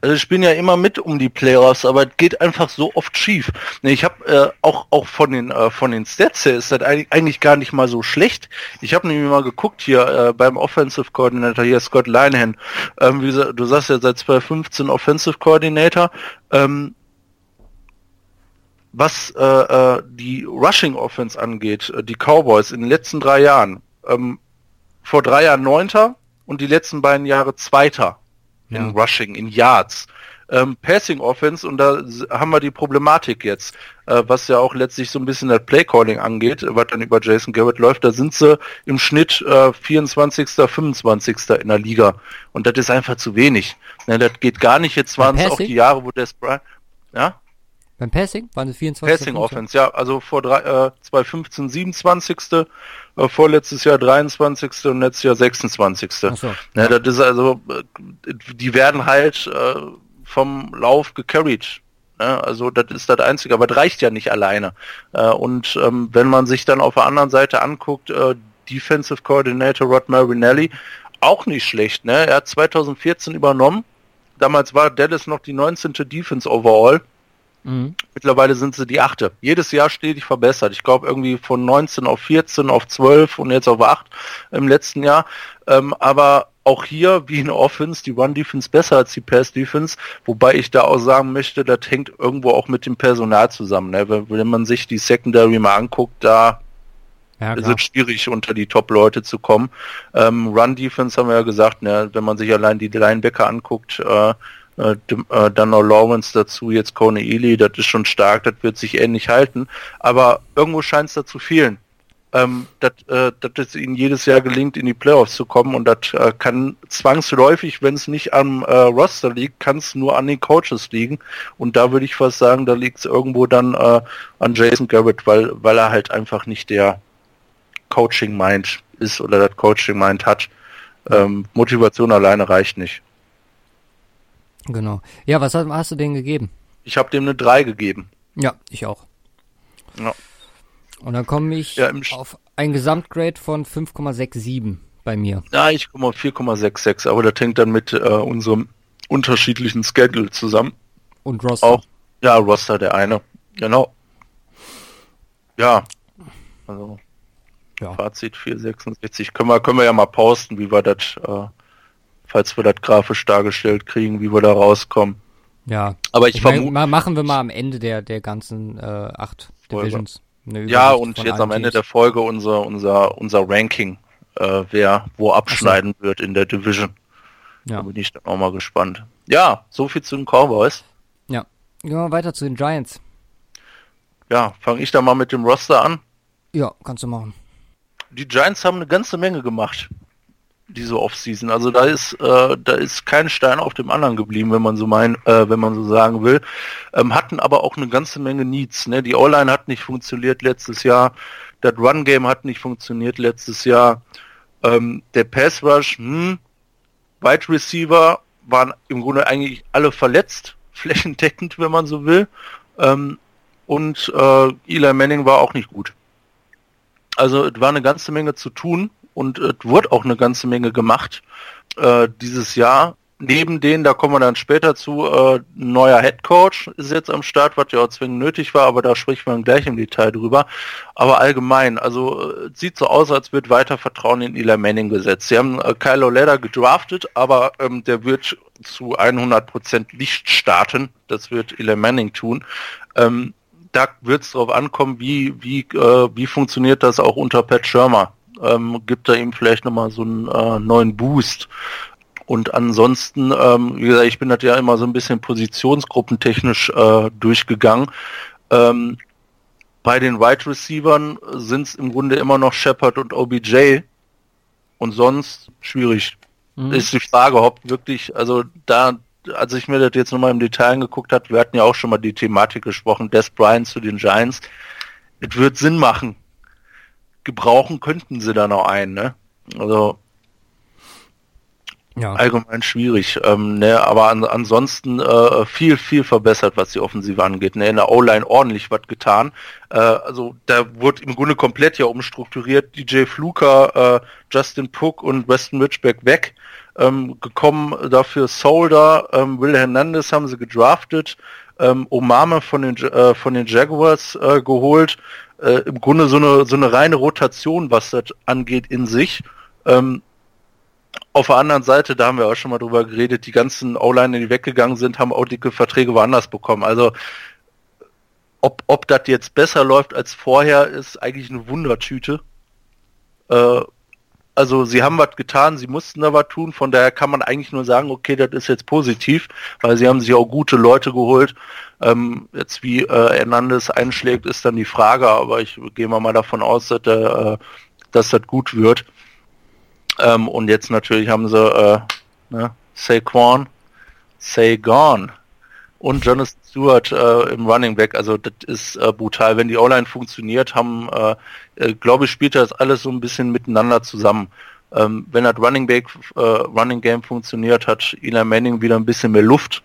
Also ich bin ja immer mit um die Playoffs, aber es geht einfach so oft schief. Ich habe äh, auch auch von den äh, von den Stats her ist das eigentlich gar nicht mal so schlecht. Ich habe nämlich mal geguckt hier äh, beim Offensive Coordinator hier Scott Linehan. Ähm, wie du sagst ja seit 2015 Offensive Coordinator. Ähm, was äh, äh, die Rushing Offense angeht, äh, die Cowboys in den letzten drei Jahren, ähm, vor drei Jahren Neunter und die letzten beiden Jahre Zweiter ja. in Rushing, in Yards. Ähm, Passing Offense und da haben wir die Problematik jetzt, äh, was ja auch letztlich so ein bisschen das Play Calling angeht, was dann über Jason Garrett läuft, da sind sie im Schnitt äh, 24., 25. in der Liga und das ist einfach zu wenig. Ne, das geht gar nicht, jetzt waren es auch die Jahre, wo Des Bryant, ja? Beim Passing waren es 24. Passing Offense, ja, also vor drei, äh, 2015 27. Äh, vorletztes Jahr 23. und letztes Jahr 26. Ach so. ja, das ist also, äh, die werden halt äh, vom Lauf gecarried. Also das ist das Einzige, aber das reicht ja nicht alleine. Und ähm, wenn man sich dann auf der anderen Seite anguckt, Defensive Coordinator Rod Marinelli, auch nicht schlecht. Ne? Er hat 2014 übernommen. Damals war Dallas noch die 19. Defense overall. Mhm. Mittlerweile sind sie die achte. Jedes Jahr stetig verbessert. Ich glaube irgendwie von 19 auf 14 auf 12 und jetzt auf 8 im letzten Jahr. Ähm, aber auch hier, wie in Offense, die Run-Defense besser als die Pass-Defense, wobei ich da auch sagen möchte, das hängt irgendwo auch mit dem Personal zusammen. Ne? Wenn, wenn man sich die Secondary mal anguckt, da ja, ist es schwierig, unter die Top-Leute zu kommen. Ähm, Run-Defense haben wir ja gesagt, ne? wenn man sich allein die Linebacker anguckt, äh, äh, äh, dann noch Lawrence dazu, jetzt Kone Ely, das ist schon stark, das wird sich ähnlich halten. Aber irgendwo scheint es da zu fehlen. Ähm, dass äh, es ihnen jedes Jahr gelingt, in die Playoffs zu kommen und das äh, kann zwangsläufig, wenn es nicht am äh, Roster liegt, kann es nur an den Coaches liegen und da würde ich fast sagen, da liegt es irgendwo dann äh, an Jason Garrett, weil, weil er halt einfach nicht der Coaching-Mind ist oder das Coaching-Mind hat. Ähm, Motivation alleine reicht nicht. Genau. Ja, was hast, hast du denen gegeben? Ich habe dem eine 3 gegeben. Ja, ich auch. Ja. Und dann komme ich ja, auf ein Gesamtgrade von 5,67 bei mir. Ja, ich komme auf 4,66, aber das hängt dann mit äh, unserem unterschiedlichen Schedule zusammen. Und Roster. Auch, ja, Roster der eine. Genau. Ja. Also ja. Fazit 466. Können wir, können wir ja mal posten, wie wir das äh, falls wir das grafisch dargestellt kriegen, wie wir da rauskommen. Ja. Aber ich, ich vermute. Machen wir mal am Ende der, der ganzen äh, acht Divisions. Ja, und jetzt am Ende der Folge unser, unser, unser Ranking, äh, wer wo abschneiden so. wird in der Division. Ja. Da bin ich dann auch mal gespannt. Ja, so viel zu den Cowboys. Ja. Gehen wir weiter zu den Giants. Ja, fange ich da mal mit dem Roster an. Ja, kannst du machen. Die Giants haben eine ganze Menge gemacht diese Offseason. Also da ist äh, da ist kein Stein auf dem anderen geblieben, wenn man so mein, äh, wenn man so sagen will. Ähm, hatten aber auch eine ganze Menge Needs. Ne? Die O-Line hat nicht funktioniert letztes Jahr. Das Run Game hat nicht funktioniert letztes Jahr. Ähm, der Pass Rush, hm, Wide Receiver waren im Grunde eigentlich alle verletzt, flächendeckend, wenn man so will. Ähm, und äh, Eli Manning war auch nicht gut. Also es war eine ganze Menge zu tun und es wurde auch eine ganze Menge gemacht äh, dieses Jahr. Neben denen, da kommen wir dann später zu, äh, neuer Head Coach ist jetzt am Start, was ja auch zwingend nötig war, aber da spricht man gleich im Detail drüber. Aber allgemein, also äh, sieht so aus, als wird weiter Vertrauen in Eli Manning gesetzt. Sie haben äh, Kylo Leder gedraftet, aber ähm, der wird zu 100% nicht starten. Das wird Eli Manning tun. Ähm, da wird es darauf ankommen, wie, wie, äh, wie funktioniert das auch unter Pat Schirmer ähm, gibt er ihm vielleicht nochmal so einen äh, neuen Boost. Und ansonsten, ähm, wie gesagt, ich bin das ja immer so ein bisschen positionsgruppentechnisch äh, durchgegangen. Ähm, bei den Wide Receivern sind es im Grunde immer noch Shepard und OBJ. Und sonst schwierig. Mhm. Ist die Frage, ob wirklich, also da, als ich mir das jetzt nochmal im Detail angeguckt habe, wir hatten ja auch schon mal die Thematik gesprochen, Des Bryant zu den Giants. Es wird Sinn machen, gebrauchen könnten sie da noch einen, ne? Also ja. allgemein schwierig. Ähm, ne, aber an, ansonsten äh, viel, viel verbessert, was die Offensive angeht. Ne, in der O-Line ordentlich was getan. Äh, also da wurde im Grunde komplett ja umstrukturiert. DJ Fluker, äh, Justin Pook und Weston Ridgeback weg. Ähm, gekommen dafür Solder, ähm, Will Hernandez haben sie gedraftet, ähm, Omame von den äh, von den Jaguars äh, geholt. Äh, Im Grunde so eine so eine reine Rotation, was das angeht in sich. Ähm, auf der anderen Seite, da haben wir auch schon mal drüber geredet, die ganzen O-Liner, die weggegangen sind, haben auch dicke Verträge woanders bekommen. Also ob, ob das jetzt besser läuft als vorher, ist eigentlich eine Wundertüte. Äh, also sie haben was getan, sie mussten da was tun, von daher kann man eigentlich nur sagen, okay, das ist jetzt positiv, weil sie haben sich auch gute Leute geholt. Ähm, jetzt wie äh, Hernandez einschlägt, ist dann die Frage, aber ich gehe mal davon aus, dass, äh, dass das gut wird. Ähm, und jetzt natürlich haben sie äh, ne, Saquon, Sagon und Jonathan Stewart äh, im Running Back. Also das ist äh, brutal. Wenn die O-Line funktioniert, haben, äh, äh, glaube ich, spielt das alles so ein bisschen miteinander zusammen. Ähm, wenn das Running Back, äh, Running Game funktioniert, hat Eli Manning wieder ein bisschen mehr Luft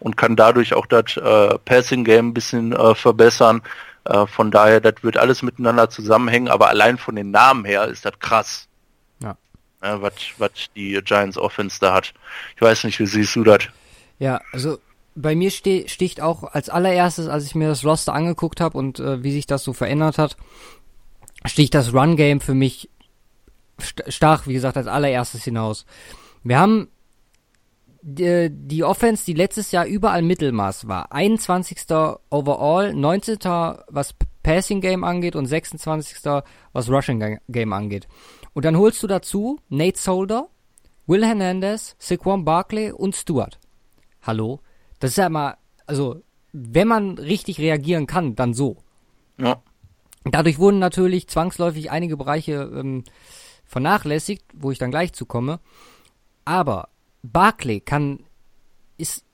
und kann dadurch auch das äh, Passing Game ein bisschen äh, verbessern. Äh, von daher, das wird alles miteinander zusammenhängen, aber allein von den Namen her ist das krass äh, was die Giants Offense da hat. Ich weiß nicht, wie siehst du das? Ja, also bei mir ste sticht auch als allererstes, als ich mir das Roster angeguckt habe und äh, wie sich das so verändert hat, sticht das Run Game für mich st stark, wie gesagt, als allererstes hinaus. Wir haben die, die Offense, die letztes Jahr überall Mittelmaß war. 21. overall, 19. was Passing Game angeht und 26. was Rushing Game angeht. Und dann holst du dazu Nate Solder, Will Hernandez, Saquon Barkley und Stewart. Hallo? Das ist ja mal, also, wenn man richtig reagieren kann, dann so. Ja. Dadurch wurden natürlich zwangsläufig einige Bereiche ähm, vernachlässigt, wo ich dann gleich zu komme. Aber Barkley kann, ist,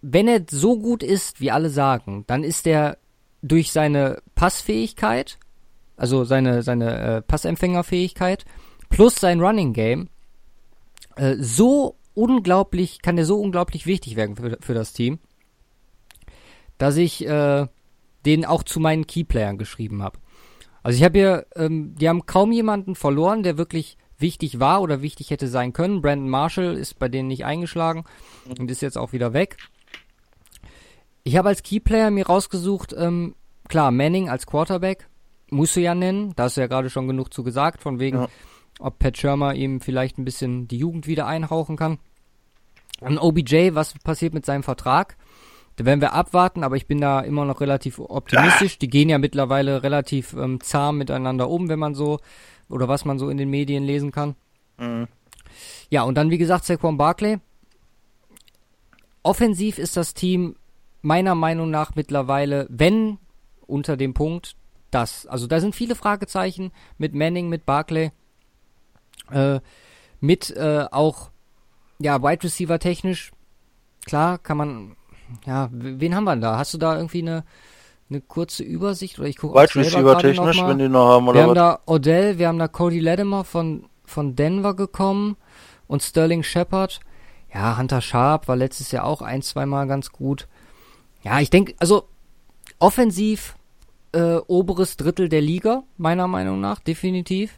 wenn er so gut ist, wie alle sagen, dann ist er durch seine Passfähigkeit also seine, seine äh, Passempfängerfähigkeit plus sein Running Game, äh, so unglaublich, kann der so unglaublich wichtig werden für, für das Team, dass ich äh, den auch zu meinen Keyplayern geschrieben habe. Also ich habe hier, ähm, die haben kaum jemanden verloren, der wirklich wichtig war oder wichtig hätte sein können. Brandon Marshall ist bei denen nicht eingeschlagen und ist jetzt auch wieder weg. Ich habe als Keyplayer mir rausgesucht, ähm, klar, Manning als Quarterback, musst du ja nennen, da hast du ja gerade schon genug zu gesagt, von wegen, ja. ob Pat Schirmer ihm vielleicht ein bisschen die Jugend wieder einhauchen kann. An OBJ, was passiert mit seinem Vertrag? Da werden wir abwarten, aber ich bin da immer noch relativ optimistisch. Die gehen ja mittlerweile relativ ähm, zahm miteinander um, wenn man so, oder was man so in den Medien lesen kann. Mhm. Ja, und dann, wie gesagt, Saquon Barkley. Offensiv ist das Team meiner Meinung nach mittlerweile, wenn unter dem Punkt, das. Also da sind viele Fragezeichen mit Manning, mit Barclay, äh, mit äh, auch ja Wide Receiver technisch. Klar, kann man. Ja, wen haben wir da? Hast du da irgendwie eine eine kurze Übersicht oder ich gucke Wide Receiver technisch, wenn die noch haben oder Wir haben was? da Odell, wir haben da Cody Latimer von von Denver gekommen und Sterling Shepard. Ja, Hunter Sharp war letztes Jahr auch ein, zweimal ganz gut. Ja, ich denke, also offensiv äh, oberes Drittel der Liga, meiner Meinung nach, definitiv.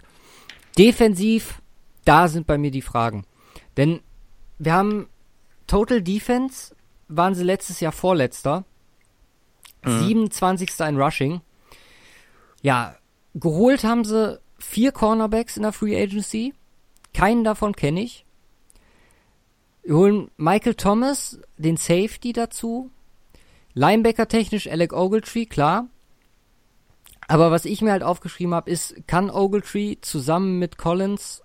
Defensiv, da sind bei mir die Fragen. Denn wir haben Total Defense, waren sie letztes Jahr Vorletzter. Mhm. 27. in Rushing. Ja, geholt haben sie vier Cornerbacks in der Free Agency. Keinen davon kenne ich. Wir holen Michael Thomas, den Safety dazu. Linebacker technisch Alec Ogletree, klar. Aber was ich mir halt aufgeschrieben habe, ist, kann Ogletree zusammen mit Collins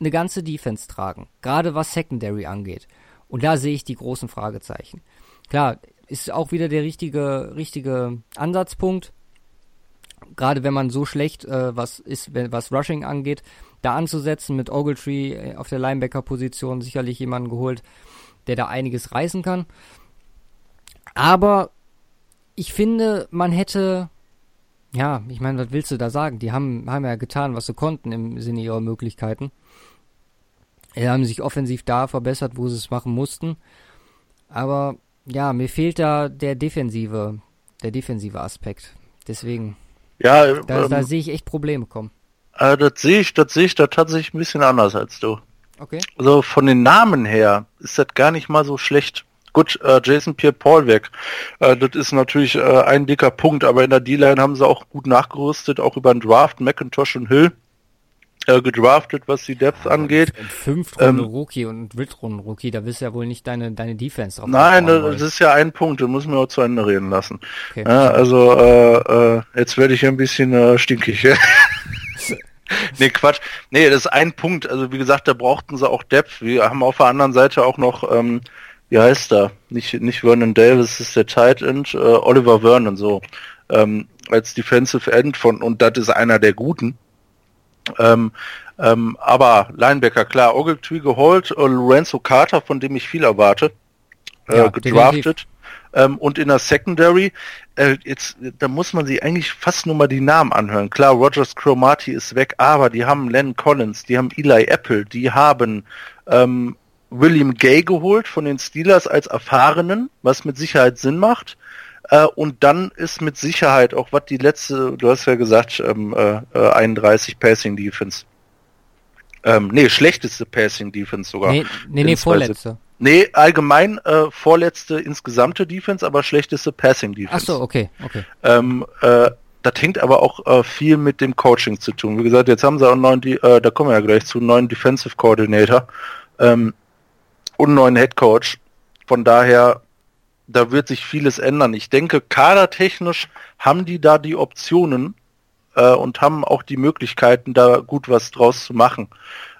eine ganze Defense tragen? Gerade was Secondary angeht. Und da sehe ich die großen Fragezeichen. Klar, ist auch wieder der richtige, richtige Ansatzpunkt. Gerade wenn man so schlecht äh, was ist, was Rushing angeht, da anzusetzen mit Ogletree äh, auf der Linebacker-Position sicherlich jemanden geholt, der da einiges reißen kann. Aber ich finde, man hätte ja, ich meine, was willst du da sagen? Die haben, haben ja getan, was sie konnten im Sinne ihrer Möglichkeiten. Sie haben sich offensiv da verbessert, wo sie es machen mussten. Aber ja, mir fehlt da der defensive, der defensive Aspekt. Deswegen. Ja, Da, ähm, da sehe ich echt Probleme kommen. äh, das sehe ich, das sehe ich da tatsächlich ein bisschen anders als du. Okay. Also von den Namen her ist das gar nicht mal so schlecht. Gut, äh, Jason Pierre-Paul weg. Äh, das ist natürlich äh, ein dicker Punkt, aber in der D-Line haben sie auch gut nachgerüstet, auch über den Draft, McIntosh und Hill äh, gedraftet, was die Depth angeht. Ein Fünftrunden Ähm, Rookie und ein Drittrunden Rookie, da wirst du ja wohl nicht deine, deine Defense drauf Nein, das ist ja ein Punkt, den muss man auch zu Ende reden lassen. Okay. Ja, also äh, äh, jetzt werde ich ein bisschen äh, stinkig. nee, Quatsch. Nee, das ist ein Punkt. Also wie gesagt, da brauchten sie auch Depth. Wir haben auf der anderen Seite auch noch, ähm, wie heißt er? Nicht, nicht Vernon Davis, ist der Tight End, äh, Oliver Vernon so. Ähm, als Defensive End von, und das ist einer der guten. Ähm, ähm, aber Linebacker, klar, Ogletree geholt, äh, Lorenzo Carter, von dem ich viel erwarte, äh, Ja, gedraftet. Ähm, und in der Secondary, äh, jetzt, da muss man sich eigentlich fast nur mal die Namen anhören. Klar, Rogers Cromartie ist weg, aber die haben Len Collins, die haben Eli Apple, die haben ähm, William Gay geholt von den Steelers als Erfahrenen, was mit Sicherheit Sinn macht. Äh, und dann ist mit Sicherheit auch, was die letzte, du hast ja gesagt, ähm, äh, äh, 31 Passing Defense. Ähm, nee, schlechteste Passing Defense sogar. Nee, nee, nee, vorletzte. Nee, allgemein äh, vorletzte insgesamte Defense, aber schlechteste Passing Defense. Ach so, okay, okay. Ähm, äh, das hängt aber auch äh, viel mit dem Coaching zu tun. Wie gesagt, jetzt haben sie auch einen neuen, äh, da kommen wir ja gleich zu, einen neuen Defensive Coordinator ähm, und einen neuen Head Coach. Von daher, da wird sich vieles ändern. Ich denke, kadertechnisch haben die da die Optionen äh, und haben auch die Möglichkeiten, da gut was draus zu machen.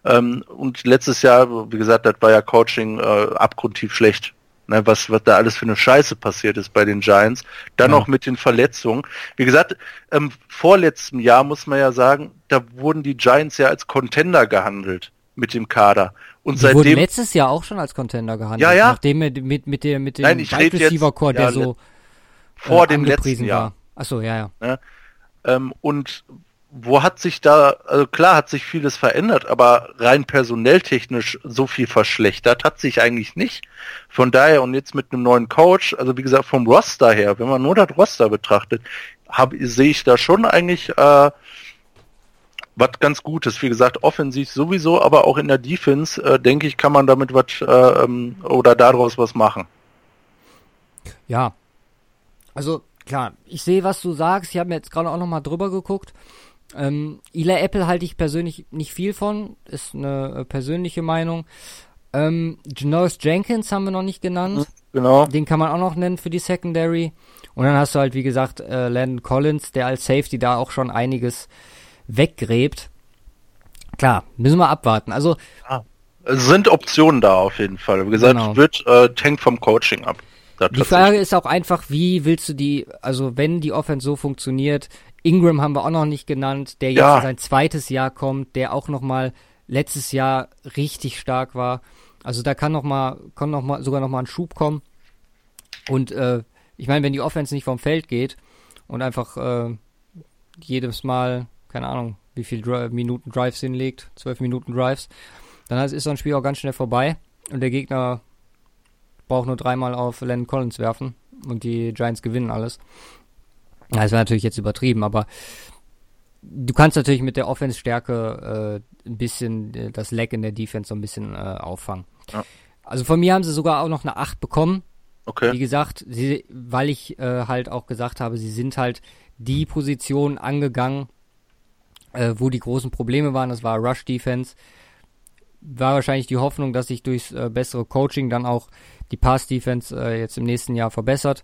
Ähm, und letztes Jahr, wie gesagt, das war ja Coaching äh, abgrundtief schlecht. Ne, was, was da alles für eine Scheiße passiert ist bei den Giants. Dann Ja. noch mit den Verletzungen. Wie gesagt, ähm, vorletztem Jahr muss man ja sagen, da wurden die Giants ja als Contender gehandelt mit dem Kader. Und Die wurden seitdem, letztes Jahr auch schon als Contender gehandelt. Ja, ja. Nachdem er mit, mit, der, mit dem Nein, Wide Receiver Core, der ja, so vor äh, dem letzten Jahr. war. Achso, ja, ja. Ähm, und wo hat sich da, also klar hat sich vieles verändert, aber rein personelltechnisch so viel verschlechtert hat sich eigentlich nicht. Von daher und jetzt mit einem neuen Coach, also wie gesagt vom Roster her, wenn man nur das Roster betrachtet, sehe ich da schon eigentlich äh, was ganz Gutes. Wie gesagt, offensiv sowieso, aber auch in der Defense, äh, denke ich, kann man damit was äh, ähm, oder daraus was machen. Ja. Also, klar, ich sehe, was du sagst. Ich habe mir jetzt gerade auch nochmal drüber geguckt. Ähm, Eli Apple halte ich persönlich nicht viel von. Ist eine äh, persönliche Meinung. Ähm, Janoris Jenkins haben wir noch nicht genannt. Genau. Den kann man auch noch nennen für die Secondary. Und dann hast du halt, wie gesagt, äh, Landon Collins, der als Safety da auch schon einiges weggräbt. Klar, müssen wir abwarten. Also, Es sind Optionen da auf jeden Fall. Wie gesagt, Genau. wird äh, hängt vom Coaching ab. Die Frage ist auch einfach, wie willst du die, also wenn die Offense so funktioniert, Ingram haben wir auch noch nicht genannt, der jetzt Ja. in sein zweites Jahr kommt, der auch noch mal letztes Jahr richtig stark war. Also da kann noch mal, kann noch mal sogar noch mal ein Schub kommen. Und äh, ich meine, wenn die Offense nicht vom Feld geht und einfach äh, jedes Mal, keine Ahnung, wie viel Dri Minuten Drives hinlegt, zwölf Minuten Drives, dann ist so ein Spiel auch ganz schnell vorbei und der Gegner braucht nur dreimal auf Landon Collins werfen und die Giants gewinnen alles. Ja, das war natürlich jetzt übertrieben, aber du kannst natürlich mit der Offense-Stärke äh, ein bisschen äh, das Lag in der Defense so ein bisschen äh, auffangen. Ja. Also von mir haben sie sogar auch noch eine 8 bekommen. Wie Okay. gesagt, sie, weil ich äh, halt auch gesagt habe, sie sind halt die Position angegangen, äh, wo die großen Probleme waren. Das war Rush Defense. War wahrscheinlich die Hoffnung, dass sich durchs äh, bessere Coaching dann auch die Pass Defense äh, jetzt im nächsten Jahr verbessert.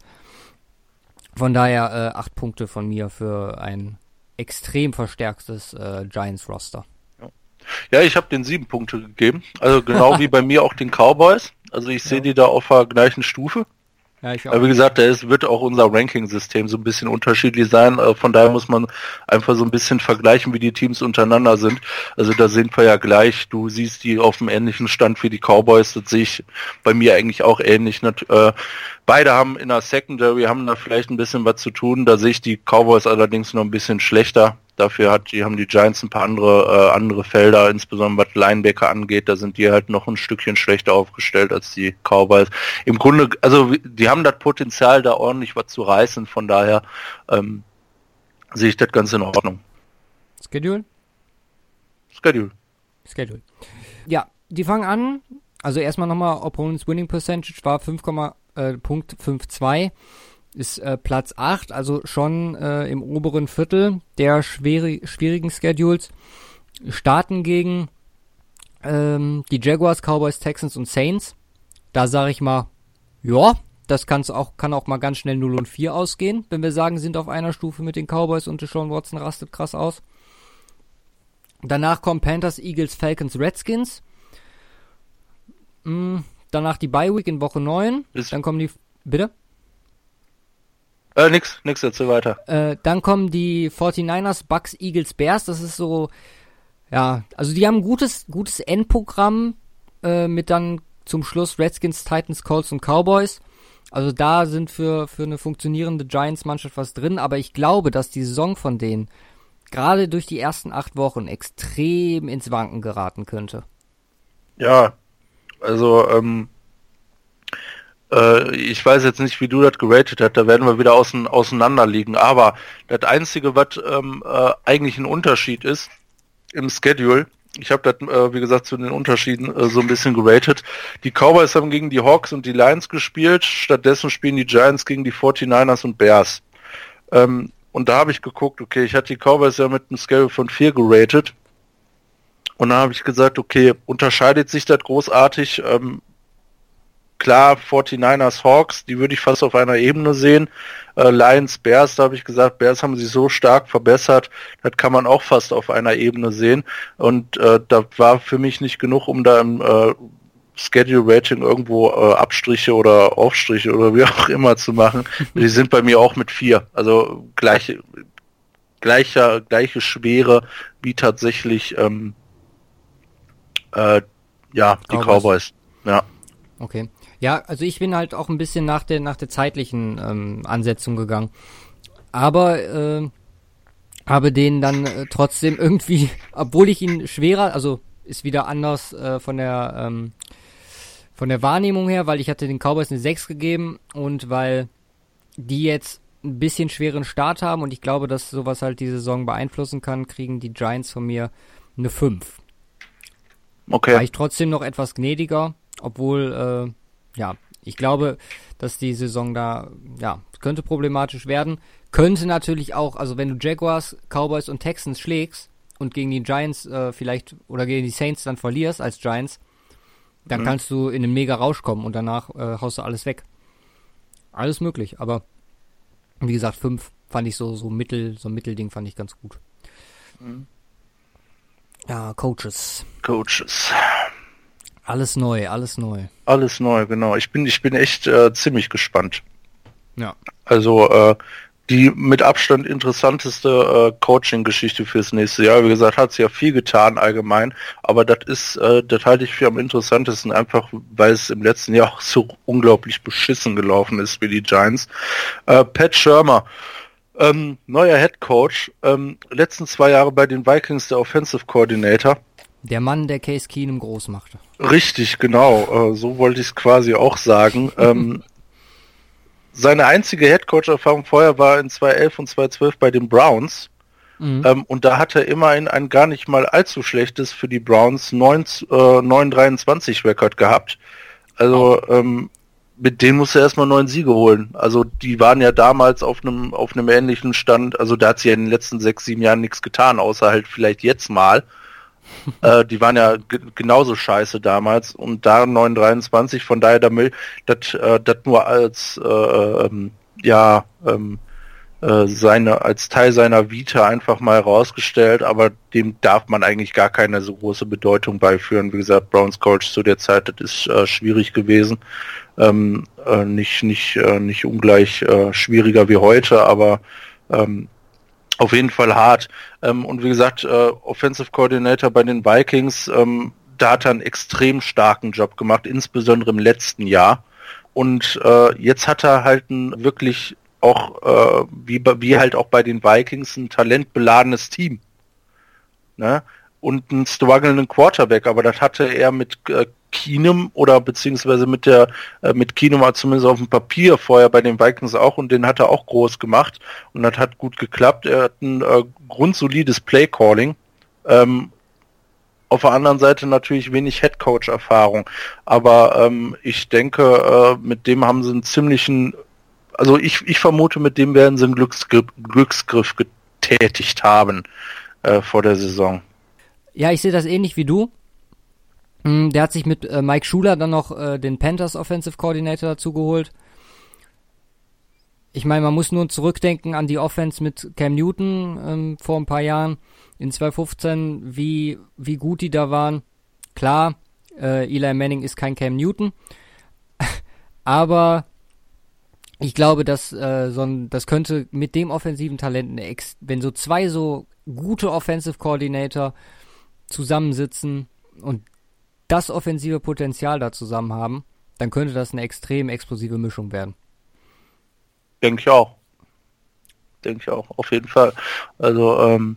Von daher äh, acht Punkte von mir für ein extrem verstärktes äh, Giants Roster. Ja, ich habe den sieben Punkte gegeben. Also genau wie bei mir auch den Cowboys. Also ich sehe die da auf der gleichen Stufe. Ja, ich Aber wie gesagt, da ist, wird auch unser Ranking-System so ein bisschen unterschiedlich sein. Äh, Von daher muss man einfach so ein bisschen vergleichen, wie die Teams untereinander sind. Also da sind wir ja gleich. Du siehst die auf dem ähnlichen Stand wie die Cowboys. Das sehe ich bei mir eigentlich auch ähnlich. Äh, Beide haben in der Secondary, haben da vielleicht ein bisschen was zu tun. Da sehe ich die Cowboys allerdings noch ein bisschen schlechter. Dafür hat die, haben die Giants ein paar andere, äh, andere Felder, insbesondere was Linebacker angeht, da sind die halt noch ein Stückchen schlechter aufgestellt als die Cowboys. Im Grunde, also die haben das Potenzial, da ordentlich was zu reißen, von daher ähm, sehe ich das ganz in Ordnung. Schedule? Schedule. Schedule. Ja, die fangen an. Also erstmal nochmal, Opponents Winning Percentage war 5,52. Äh, ist äh, Platz 8, also schon äh, im oberen Viertel der schweri schwierigen Schedules. Starten gegen ähm, die Jaguars, Cowboys, Texans und Saints. Da sage ich mal, ja, das kann's auch, kann auch mal ganz schnell 0 und 4 ausgehen, wenn wir sagen, sind auf einer Stufe mit den Cowboys und Sean Watson rastet krass aus. Danach kommen Panthers, Eagles, Falcons, Redskins. Mhm, danach die Bye Week in Woche 9. Ist dann kommen die. Bitte? Äh, nix, nix dazu weiter. Äh, dann kommen die 49ers, Bucks, Eagles, Bears. Das ist so, ja, also die haben ein gutes, gutes Endprogramm äh, mit dann zum Schluss Redskins, Titans, Colts und Cowboys. Also da sind für, für eine funktionierende Giants-Mannschaft was drin, aber ich glaube, dass die Saison von denen gerade durch die ersten acht Wochen extrem ins Wanken geraten könnte. Ja, also ähm, äh, ich weiß jetzt nicht, wie du das geratet hast, da werden wir wieder außen, auseinander liegen. Aber das Einzige, was ähm, äh, eigentlich ein Unterschied ist im Schedule, ich habe das, äh, wie gesagt, zu den Unterschieden äh, so ein bisschen geratet. Die Cowboys haben gegen die Hawks und die Lions gespielt, stattdessen spielen die Giants gegen die 49ers und Bears. Ähm, und da habe ich geguckt, okay, ich hatte die Cowboys ja mit einem Scale von 4 geratet. Und da habe ich gesagt, okay, unterscheidet sich das großartig? Ähm, klar, 49ers Hawks, die würde ich fast auf einer Ebene sehen. Äh, Lions Bears, da habe ich gesagt, Bears haben sich so stark verbessert, das kann man auch fast auf einer Ebene sehen. Und äh, da war für mich nicht genug, um da im äh, Schedule Rating irgendwo äh, Abstriche oder Aufstriche oder wie auch immer zu machen. Die sind bei mir auch mit vier. Also gleiche, gleicher, gleiche Schwere wie tatsächlich ähm, äh, ja, die Cowboys. Cowboys. Ja. Okay. Ja, also ich bin halt auch ein bisschen nach der, nach der zeitlichen ähm, Ansetzung gegangen. Aber äh, habe den dann äh, trotzdem irgendwie, obwohl ich ihn schwerer, also ist wieder anders äh, von der ähm, von der Wahrnehmung her, weil ich hatte den Cowboys eine 6 gegeben und weil die jetzt ein bisschen schweren Start haben und ich glaube, dass sowas halt die Saison beeinflussen kann, kriegen die Giants von mir eine 5. Okay. War ich trotzdem noch etwas gnädiger, obwohl äh, ja, ich glaube, dass die Saison da, ja, könnte problematisch werden. Könnte natürlich auch, also wenn du Jaguars, Cowboys und Texans schlägst und gegen die Giants äh, vielleicht oder gegen die Saints dann verlierst als Giants, dann mhm. kannst du in einen mega Rausch kommen und danach äh, haust du alles weg. Alles möglich, aber wie gesagt, fünf fand ich so, so Mittel, so ein Mittelding fand ich ganz gut. Mhm. Ja, Coaches. Coaches. Alles neu, alles neu. Alles neu, genau. Ich bin, ich bin echt äh, ziemlich gespannt. Ja. Also äh, die mit Abstand interessanteste äh, Coaching-Geschichte fürs nächste Jahr. Wie gesagt, hat sie ja viel getan allgemein, aber das ist, äh, das halte ich für am interessantesten, einfach weil es im letzten Jahr auch so unglaublich beschissen gelaufen ist wie die Giants. Äh, Pat Schirmer, ähm, neuer Head Coach, ähm, letzten zwei Jahre bei den Vikings der Offensive Coordinator. Der Mann, der Case Keenum groß machte. Richtig, genau. Äh, so wollte ich es quasi auch sagen. ähm, seine einzige Headcoach-Erfahrung vorher war in 2011 und 2012 bei den Browns. Mhm. Ähm, und da hat er immerhin ein gar nicht mal allzu schlechtes für die Browns 9, äh, 923 Rekord gehabt. Also oh. ähm, mit denen muss er erstmal neun Siege holen. Also die waren ja damals auf einem auf einem ähnlichen Stand. Also da hat sie ja in den letzten sechs, sieben Jahren nichts getan, außer halt vielleicht jetzt mal äh, die waren ja genauso scheiße damals und da 923, von daher da das äh, nur als äh, ähm, ja ähm, äh, seine als Teil seiner Vita einfach mal herausgestellt, aber dem darf man eigentlich gar keine so große Bedeutung beiführen. Wie gesagt, Browns Coach zu der Zeit, das ist äh, schwierig gewesen. Ähm, äh, nicht nicht äh, nicht ungleich äh, schwieriger wie heute, aber ähm, auf jeden Fall hart. Ähm, und wie gesagt, äh, Offensive Coordinator bei den Vikings, ähm, da hat er einen extrem starken Job gemacht, insbesondere im letzten Jahr. Und äh, jetzt hat er halt einen wirklich auch äh, wie, wie halt auch bei den Vikings ein talentbeladenes Team. Ne? Und einen strugglenden Quarterback, aber das hatte er mit äh, Keenum oder beziehungsweise mit der äh, mit Keenum zumindest auf dem Papier vorher bei den Vikings auch und den hat er auch groß gemacht und das hat gut geklappt. Er hat ein äh, grundsolides Play Calling. Ähm, auf der anderen Seite natürlich wenig Headcoach-Erfahrung, aber ähm, ich denke, äh, mit dem haben sie einen ziemlichen, also ich, ich vermute, mit dem werden sie einen Glücksgriff, Glücksgriff getätigt haben äh, vor der Saison. Ja, ich sehe das ähnlich wie du. Hm, der hat sich mit äh, Mike Schuler dann noch äh, den Panthers Offensive Coordinator dazu geholt. Ich meine, man muss nur zurückdenken an die Offense mit Cam Newton ähm, vor ein paar Jahren in 2015, wie, wie gut die da waren. Klar, äh, Eli Manning ist kein Cam Newton, aber ich glaube, dass äh, so ein, das könnte mit dem offensiven Talent, wenn so zwei so gute Offensive Coordinator zusammensitzen und das offensive Potenzial da zusammen haben, dann könnte das eine extrem explosive Mischung werden. Denke ich auch. Denke ich auch, auf jeden Fall. Also ähm,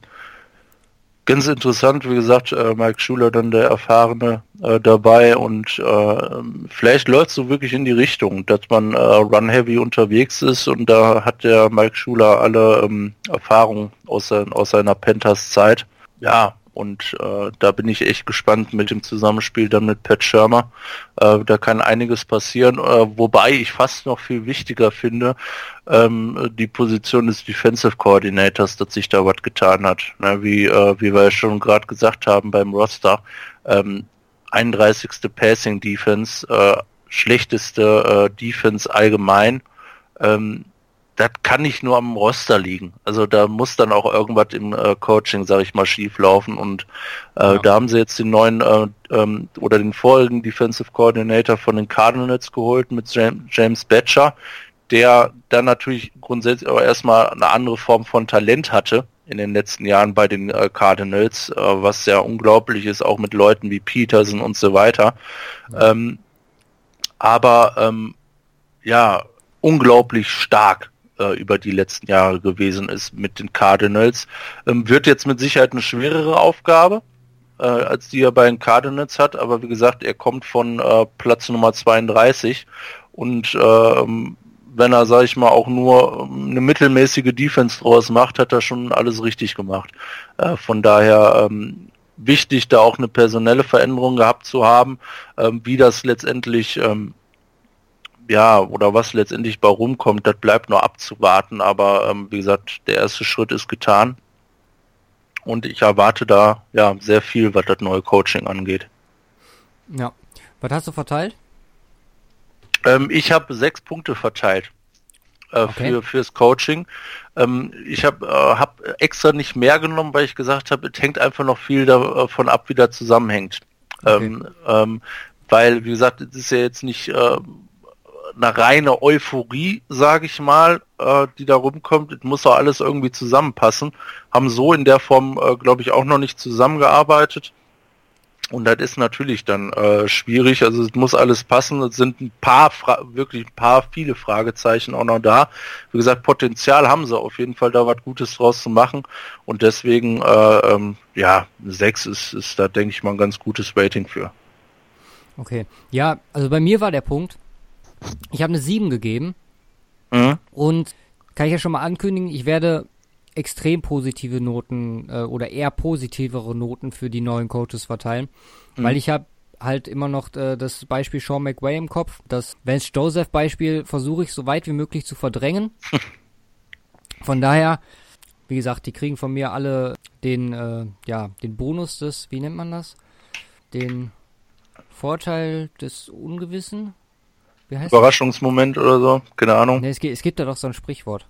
ganz interessant, wie gesagt, äh, Mike Schuler dann der Erfahrene äh, dabei und äh, vielleicht läuft es so wirklich in die Richtung, dass man äh, Run-Heavy unterwegs ist und da hat der Mike Schuler alle ähm, Erfahrungen aus, aus seiner Panthers-Zeit. Ja, und äh, da bin ich echt gespannt mit dem Zusammenspiel dann mit Pat Schirmer. Äh, da kann einiges passieren, äh, wobei ich fast noch viel wichtiger finde, ähm, die Position des Defensive Coordinators, dass sich da was getan hat. Ne, wie, äh, wie wir ja schon gerade gesagt haben beim Roster. Ähm, 31. Passing Defense, äh, schlechteste äh, Defense allgemein. Ähm, das kann nicht nur am Roster liegen. Also da muss dann auch irgendwas im äh, Coaching, sage ich mal, schief laufen. Und äh, ja. da haben sie jetzt den neuen äh, ähm, oder den vorigen Defensive Coordinator von den Cardinals geholt mit James Batcher, der dann natürlich grundsätzlich aber erstmal eine andere Form von Talent hatte in den letzten Jahren bei den äh, Cardinals, äh, was ja unglaublich ist, auch mit Leuten wie Peterson und so weiter. Ja. Ähm, aber ähm, ja, unglaublich stark äh, über die letzten Jahre gewesen ist mit den Cardinals. Ähm, wird jetzt mit Sicherheit eine schwerere Aufgabe, äh, als die er bei den Cardinals hat, aber wie gesagt, er kommt von äh, Platz Nummer 32 und ähm, wenn er, sage ich mal, auch nur ähm, eine mittelmäßige Defense draus macht, hat er schon alles richtig gemacht. Äh, von daher ähm, wichtig, da auch eine personelle Veränderung gehabt zu haben, ähm, wie das letztendlich ähm, ja, oder was letztendlich bei rumkommt, das bleibt nur abzuwarten. Aber ähm, wie gesagt, der erste Schritt ist getan. Und ich erwarte da ja sehr viel, was das neue Coaching angeht. Ja. Was hast du verteilt? Ähm, ich habe sechs Punkte verteilt äh, okay. für fürs Coaching. Ähm, ich habe äh, hab extra nicht mehr genommen, weil ich gesagt habe, es hängt einfach noch viel davon ab, wie das zusammenhängt. Okay. Ähm, ähm, weil, wie gesagt, es ist ja jetzt nicht äh, eine reine Euphorie, sage ich mal, äh, die da rumkommt. Es muss auch alles irgendwie zusammenpassen. Haben so in der Form, äh, glaube ich, auch noch nicht zusammengearbeitet. Und das ist natürlich dann äh, schwierig. Also es muss alles passen. Es sind ein paar, Fra wirklich ein paar, viele Fragezeichen auch noch da. Wie gesagt, Potenzial haben sie auf jeden Fall da was Gutes draus zu machen. Und deswegen, äh, ähm, ja, sechs ist, ist da, denke ich mal, ein ganz gutes Rating für. Okay. Ja, also bei mir war der Punkt, ich habe eine 7 gegeben. Mhm. Und kann ich ja schon mal ankündigen, ich werde extrem positive Noten äh, oder eher positivere Noten für die neuen Coaches verteilen, mhm. weil ich habe halt immer noch äh, das Beispiel Sean McWay im Kopf. Das Vance Joseph Beispiel versuche ich so weit wie möglich zu verdrängen. Von daher, wie gesagt, die kriegen von mir alle den, äh, ja, den Bonus des, wie nennt man das? Den Vorteil des Ungewissen. Überraschungsmoment oder so, keine Ahnung. Nee, es, gibt, es gibt da doch so ein Sprichwort.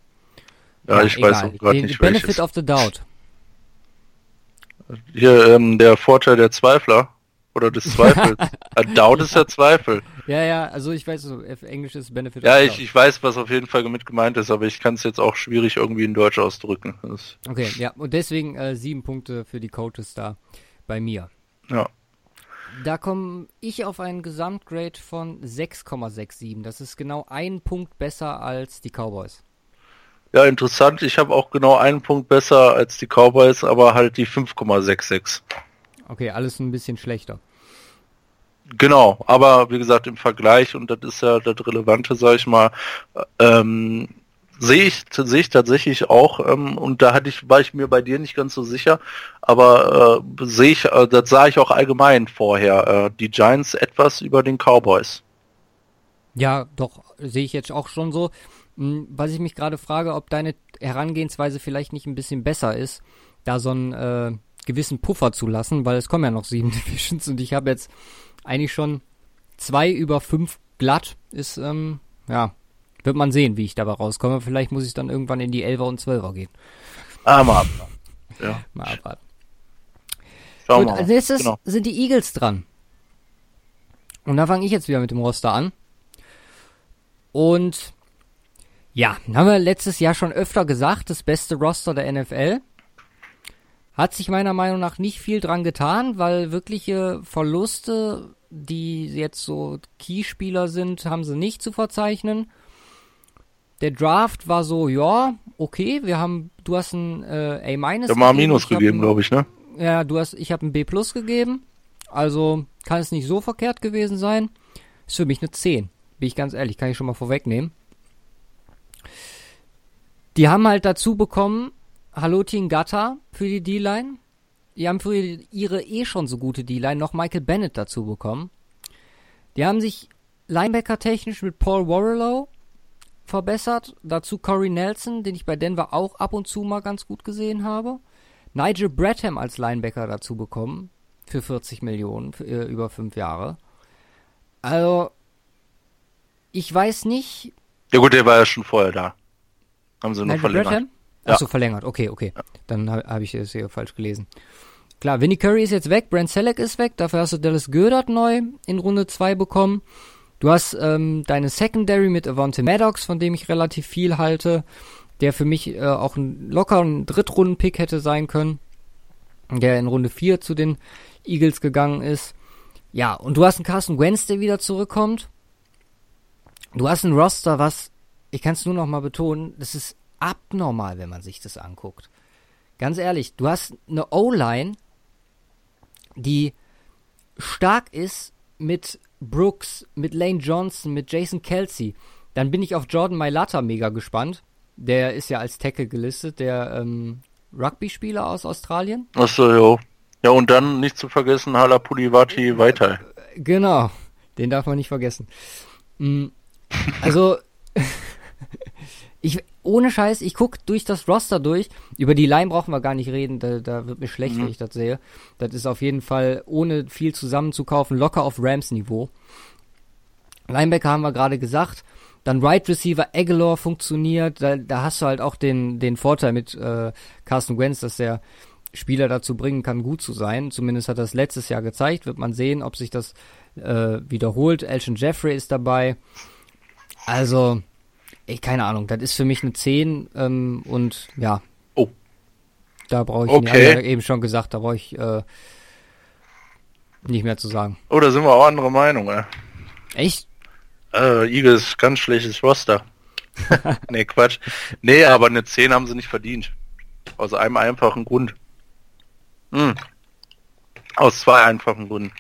Ja, ja ich egal. weiß auch gerade nicht Benefit welches. of the Doubt. Hier, ähm, der Vorteil der Zweifler. Oder des Zweifels. doubt ist ja Zweifel. Ja, ja, also ich weiß, so, Englisch ist Benefit ja, of the Doubt. Ja, ich, ich weiß, was auf jeden Fall mit gemeint ist, aber ich kann es jetzt auch schwierig irgendwie in Deutsch ausdrücken. Das okay, ja, und deswegen äh, sieben Punkte für die Coaches da bei mir. Ja. Da komme ich auf einen Gesamtgrade von 6,67. Das ist genau ein Punkt besser als die Cowboys. Ja, interessant. Ich habe auch genau einen Punkt besser als die Cowboys, aber halt die 5,66. Okay, alles ein bisschen schlechter. Genau, aber wie gesagt, im Vergleich, und das ist ja das Relevante, sag ich mal, ähm, sehe ich, sehe ich tatsächlich auch, ähm, und da hatte ich, war ich mir bei dir nicht ganz so sicher, aber äh, sehe ich, äh, das sah ich auch allgemein vorher, äh, die Giants etwas über den Cowboys. Ja, doch, sehe ich jetzt auch schon so. Hm, was ich mich gerade frage, ob deine Herangehensweise vielleicht nicht ein bisschen besser ist, da so einen äh, gewissen Puffer zu lassen, weil es kommen ja noch sieben Divisions und ich habe jetzt eigentlich schon zwei über fünf glatt. Ist, ähm, ja, wird man sehen, wie ich dabei rauskomme. Vielleicht muss ich dann irgendwann in die Elfer und Zwölfer gehen. Ah, mal abwarten. Ja. Mal abwarten. Schauen Gut, wir mal. als nächstes Genau. sind die Eagles dran. Und da fange ich jetzt wieder mit dem Roster an. Und ja, haben wir letztes Jahr schon öfter gesagt, das beste Roster der NFL. Hat sich meiner Meinung nach nicht viel dran getan, weil wirkliche Verluste, die jetzt so Keyspieler sind, haben sie nicht zu verzeichnen. Der Draft war so, ja, okay, wir haben, du hast ein äh, A- Ich habe mal Minus gegeben, glaube ich, ne? ja, du hast, ich habe ein B plus gegeben. Also kann es nicht so verkehrt gewesen sein. Ist für mich eine 10. Bin ich ganz ehrlich, kann ich schon mal vorwegnehmen. Die haben halt dazu bekommen, Halotin Gata für die D-Line. Die haben für ihre eh schon so gute D-Line noch Michael Bennett dazu bekommen. Die haben sich Linebacker technisch mit Paul Warrelow verbessert. Dazu Corey Nelson, den ich bei Denver auch ab und zu mal ganz gut gesehen habe. Nigel Bradham als Linebacker dazu bekommen. Für 40 Millionen für, äh, über fünf Jahre. Also, ich weiß nicht. Ja gut, der war ja schon vorher da. Haben sie nur Nigel verlängert. Bradham? Ja. Achso, verlängert. Okay, okay. Dann habe hab ich das hier falsch gelesen. Klar, Vinnie Curry ist jetzt weg, Brent Selleck ist weg, dafür hast du Dallas Goedert neu in Runde 2 bekommen. Du hast ähm, deine Secondary mit Avante Maddox, von dem ich relativ viel halte, der für mich äh, auch ein locker Drittrunden-Pick hätte sein können, der in Runde 4 zu den Eagles gegangen ist. Ja, und du hast einen Carson Wentz, der wieder zurückkommt. Du hast ein Roster, was, ich kann es nur noch mal betonen, das ist abnormal, wenn man sich das anguckt. Ganz ehrlich, du hast eine O-Line, die stark ist mit Brooks, mit Lane Johnson, mit Jason Kelsey. Dann bin ich auf Jordan Mailata mega gespannt. Der ist ja als Tackle gelistet, der ähm, Rugby-Spieler aus Australien. Achso, jo. Ja, und dann nicht zu vergessen, Hala Pulivati weiter. Genau, den darf man nicht vergessen. Mm, Also, ich, ohne Scheiß, ich guck durch das Roster durch. Über die Line brauchen wir gar nicht reden, da, da wird mir schlecht, Mhm. wenn ich das sehe. Das ist auf jeden Fall, ohne viel zusammenzukaufen, locker auf Rams-Niveau. Linebacker haben wir gerade gesagt. Dann Right Receiver Aguilar funktioniert. Da, da hast du halt auch den, den Vorteil mit äh, Carson Wentz, dass der Spieler dazu bringen kann, gut zu sein. Zumindest hat das letztes Jahr gezeigt. Wird man sehen, ob sich das äh, wiederholt. Elton Jeffrey ist dabei. Also, ich keine Ahnung. Das ist für mich eine 10 ähm, und ja. Oh. Da brauche ich, Okay. ja, eben schon gesagt, da brauche ich äh, nicht mehr zu sagen. Oh, da sind wir auch anderer Meinung, ey. Echt? Äh, Eagles, ganz schlechtes Roster. nee, Quatsch. Nee, aber eine 10 haben sie nicht verdient. Aus einem einfachen Grund. Hm. Aus zwei einfachen Gründen.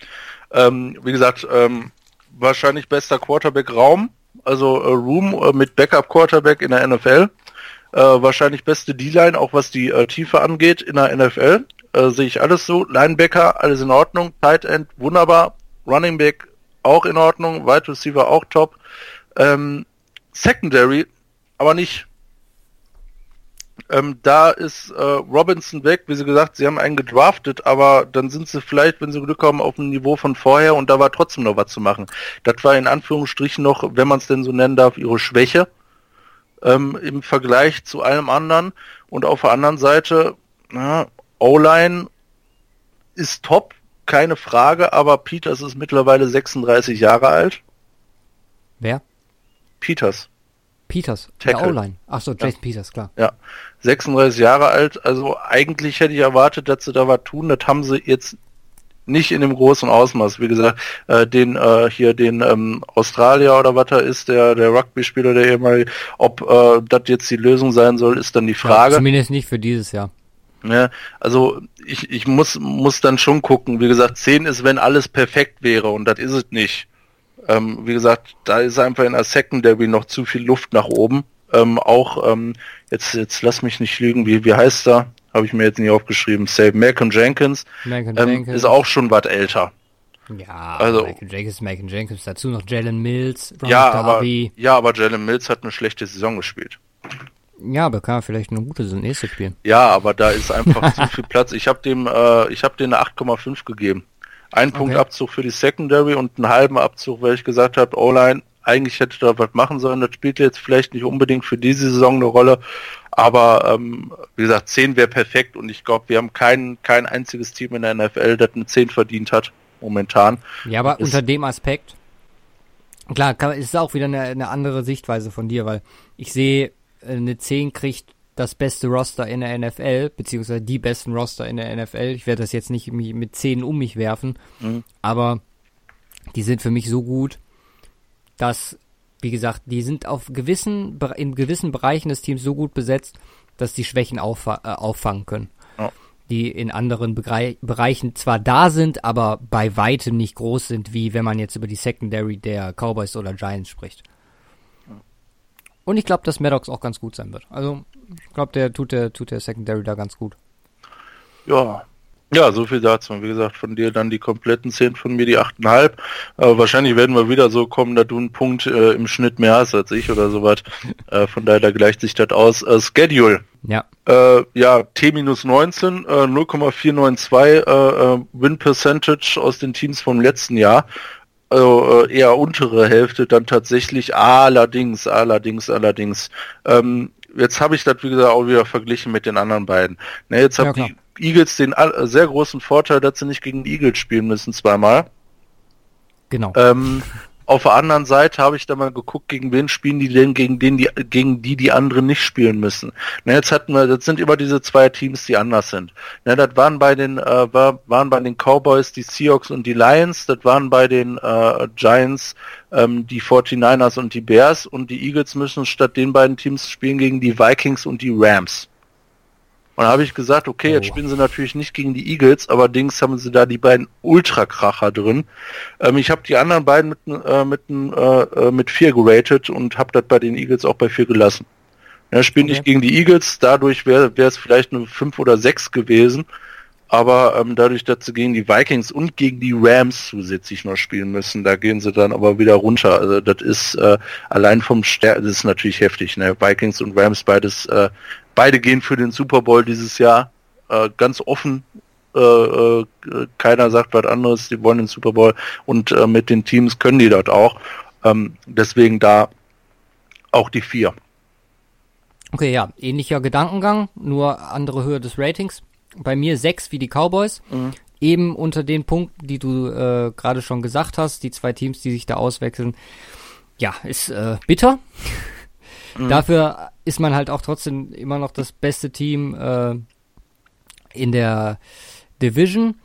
Ähm, wie gesagt, ähm, wahrscheinlich bester Quarterback-Raum, also äh, Room äh, mit Backup-Quarterback in der NFL. Äh, wahrscheinlich beste D-Line, auch was die äh, Tiefe angeht in der NFL. Äh, Sehe ich alles so. Linebacker, alles in Ordnung. Tight End, wunderbar. Running Back, auch in Ordnung. Wide Receiver, auch top. Ähm, Secondary, aber nicht. Ähm, da ist äh, Robinson weg, wie sie gesagt, sie haben einen gedraftet, aber dann sind sie vielleicht, wenn sie Glück haben, auf dem Niveau von vorher und da war trotzdem noch was zu machen. Das war in Anführungsstrichen noch, wenn man es denn so nennen darf, ihre Schwäche ähm, im Vergleich zu allem anderen. Und auf der anderen Seite, O-Line ist top, keine Frage, aber Peters ist mittlerweile 36 Jahre alt. Wer? Peters. Peters, der Tackle. O-Line. Achso, Jason Peters, klar. Ja, 36 Jahre alt. Also eigentlich hätte ich erwartet, dass sie da was tun. Das haben sie jetzt nicht in dem großen Ausmaß. Wie gesagt, äh, den äh, hier den ähm, Australier oder was er ist, der der Rugby-Spieler, der ehemalige, ob äh, das jetzt die Lösung sein soll, ist dann die Frage. Ja, zumindest nicht für dieses Jahr. Ja, also ich, ich muss muss dann schon gucken. Wie gesagt, 10 ist, wenn alles perfekt wäre und das ist es nicht. Ähm, wie gesagt, da ist einfach in der Secondary noch zu viel Luft nach oben. Ähm, auch ähm, jetzt jetzt lass mich nicht lügen, wie wie heißt er? Habe ich mir jetzt nicht aufgeschrieben. Save Malcolm Jenkins, Malcolm ähm, Jenkins. ist auch schon was älter. Ja, also Malcolm Jenkins, Malcolm Jenkins, dazu noch Jalen Mills, Ron ja, aber, ja, aber Jalen Mills hat eine schlechte Saison gespielt. Ja, aber kann vielleicht eine gute nächste spielen. Ja, aber da ist einfach zu viel Platz. Ich habe dem, äh, ich habe dem eine 8,5 gegeben. Ein okay. Punkt Abzug für die Secondary und einen halben Abzug, weil ich gesagt habe, O-Line, eigentlich hätte da was machen sollen. Das spielt jetzt vielleicht nicht unbedingt für diese Saison eine Rolle, aber ähm, wie gesagt, 10 wäre perfekt und ich glaube, wir haben kein, kein einziges Team in der NFL, das eine 10 verdient hat, momentan. Ja, aber unter dem Aspekt, klar, kann, ist auch wieder eine, eine andere Sichtweise von dir, weil ich sehe, eine 10 kriegt das beste Roster in der NFL, beziehungsweise die besten Roster in der NFL. Ich werde das jetzt nicht mit 10 um mich werfen, mhm. aber die sind für mich so gut, dass, wie gesagt, die sind auf gewissen, in gewissen Bereichen des Teams so gut besetzt, dass die Schwächen auffa äh, auffangen können. Ja. Die in anderen Bereich Bereichen zwar da sind, aber bei weitem nicht groß sind, wie wenn man jetzt über die Secondary der Cowboys oder Giants spricht. Und ich glaube, dass Maddox auch ganz gut sein wird. Also, ich glaube, der tut der, tut der Secondary da ganz gut. Ja. Ja, so viel dazu. Wie gesagt, von dir dann die kompletten 10, von mir die 8,5. Äh, wahrscheinlich werden wir wieder so kommen, dass du einen Punkt äh, im Schnitt mehr hast als ich oder sowas. äh, von daher da gleicht sich das aus. Äh, Schedule. Ja. Äh, ja, T-19, äh, 0,492 äh, äh, Win Percentage aus den Teams vom letzten Jahr also äh, eher untere Hälfte dann tatsächlich allerdings, allerdings, allerdings. Ähm, jetzt habe ich das, wie gesagt, auch wieder verglichen mit den anderen beiden. Ne, jetzt haben ja, die Eagles den äh, sehr großen Vorteil, dass sie nicht gegen die Eagles spielen müssen zweimal. Genau. Ähm, auf der anderen Seite habe ich da mal geguckt, gegen wen spielen die denn, gegen den die, gegen die die anderen nicht spielen müssen. Na, jetzt hatten wir, das sind immer diese zwei Teams, die anders sind. Na, das waren bei den, äh, war, waren bei den Cowboys die Seahawks und die Lions, das waren bei den äh, Giants ähm, die 49ers und die Bears und die Eagles müssen statt den beiden Teams spielen gegen die Vikings und die Rams. Und da habe ich gesagt, okay, jetzt oh. spielen sie natürlich nicht gegen die Eagles, aber Dings haben sie da die beiden Ultrakracher drin. Ähm, ich habe die anderen beiden mit, äh, mit, äh, äh, mit vier geratet und habe das bei den Eagles auch bei vier gelassen. Ja, spielen okay. nicht gegen die Eagles, dadurch wäre es vielleicht eine fünf oder sechs gewesen. Aber ähm, dadurch, dass sie gegen die Vikings und gegen die Rams zusätzlich noch spielen müssen, da gehen sie dann aber wieder runter. Also das ist äh, allein vom Stern, das ist natürlich heftig. Ne? Vikings und Rams beides äh, Beide gehen für den Super Bowl dieses Jahr äh, ganz offen. Äh, äh, keiner sagt was anderes. Die wollen den Super Bowl und äh, mit den Teams können die das auch. Ähm, deswegen da auch die vier. Okay, ja, ähnlicher Gedankengang, nur andere Höhe des Ratings. Bei mir sechs wie die Cowboys. Mhm. Eben unter den Punkten, die du äh, gerade schon gesagt hast, die zwei Teams, die sich da auswechseln. Ja, ist äh, bitter. Mhm. Dafür ist man halt auch trotzdem immer noch das beste Team äh, in der Division.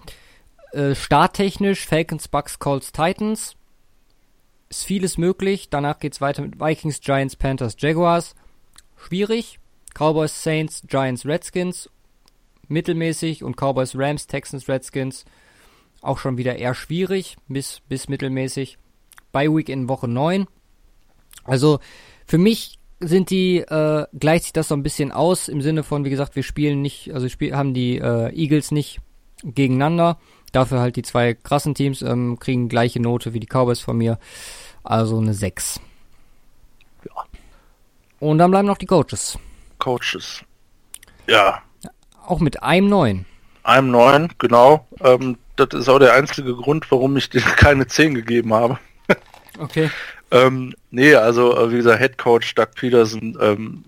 Äh, starttechnisch Falcons, Bucks, Colts, Titans. Ist vieles möglich. Danach geht's weiter mit Vikings, Giants, Panthers, Jaguars. Schwierig. Cowboys, Saints, Giants, Redskins. Mittelmäßig. Und Cowboys, Rams, Texans, Redskins. Auch schon wieder eher schwierig bis, bis mittelmäßig. Bei Week in Woche 9. Also für mich sind die, äh, gleicht sich das so ein bisschen aus, im Sinne von, wie gesagt, wir spielen nicht, also spiel, haben die äh, Eagles nicht gegeneinander. Dafür halt die zwei krassen Teams ähm, kriegen gleiche Note wie die Cowboys von mir. Also eine 6. Ja. Und dann bleiben noch die Coaches. Coaches. Ja. Auch mit einem neuen. Einem neuen, genau. Ähm, das ist auch der einzige Grund, warum ich dir keine 10 gegeben habe. okay. Ähm, nee, also äh, wie gesagt, Head Coach Doug Peterson ähm,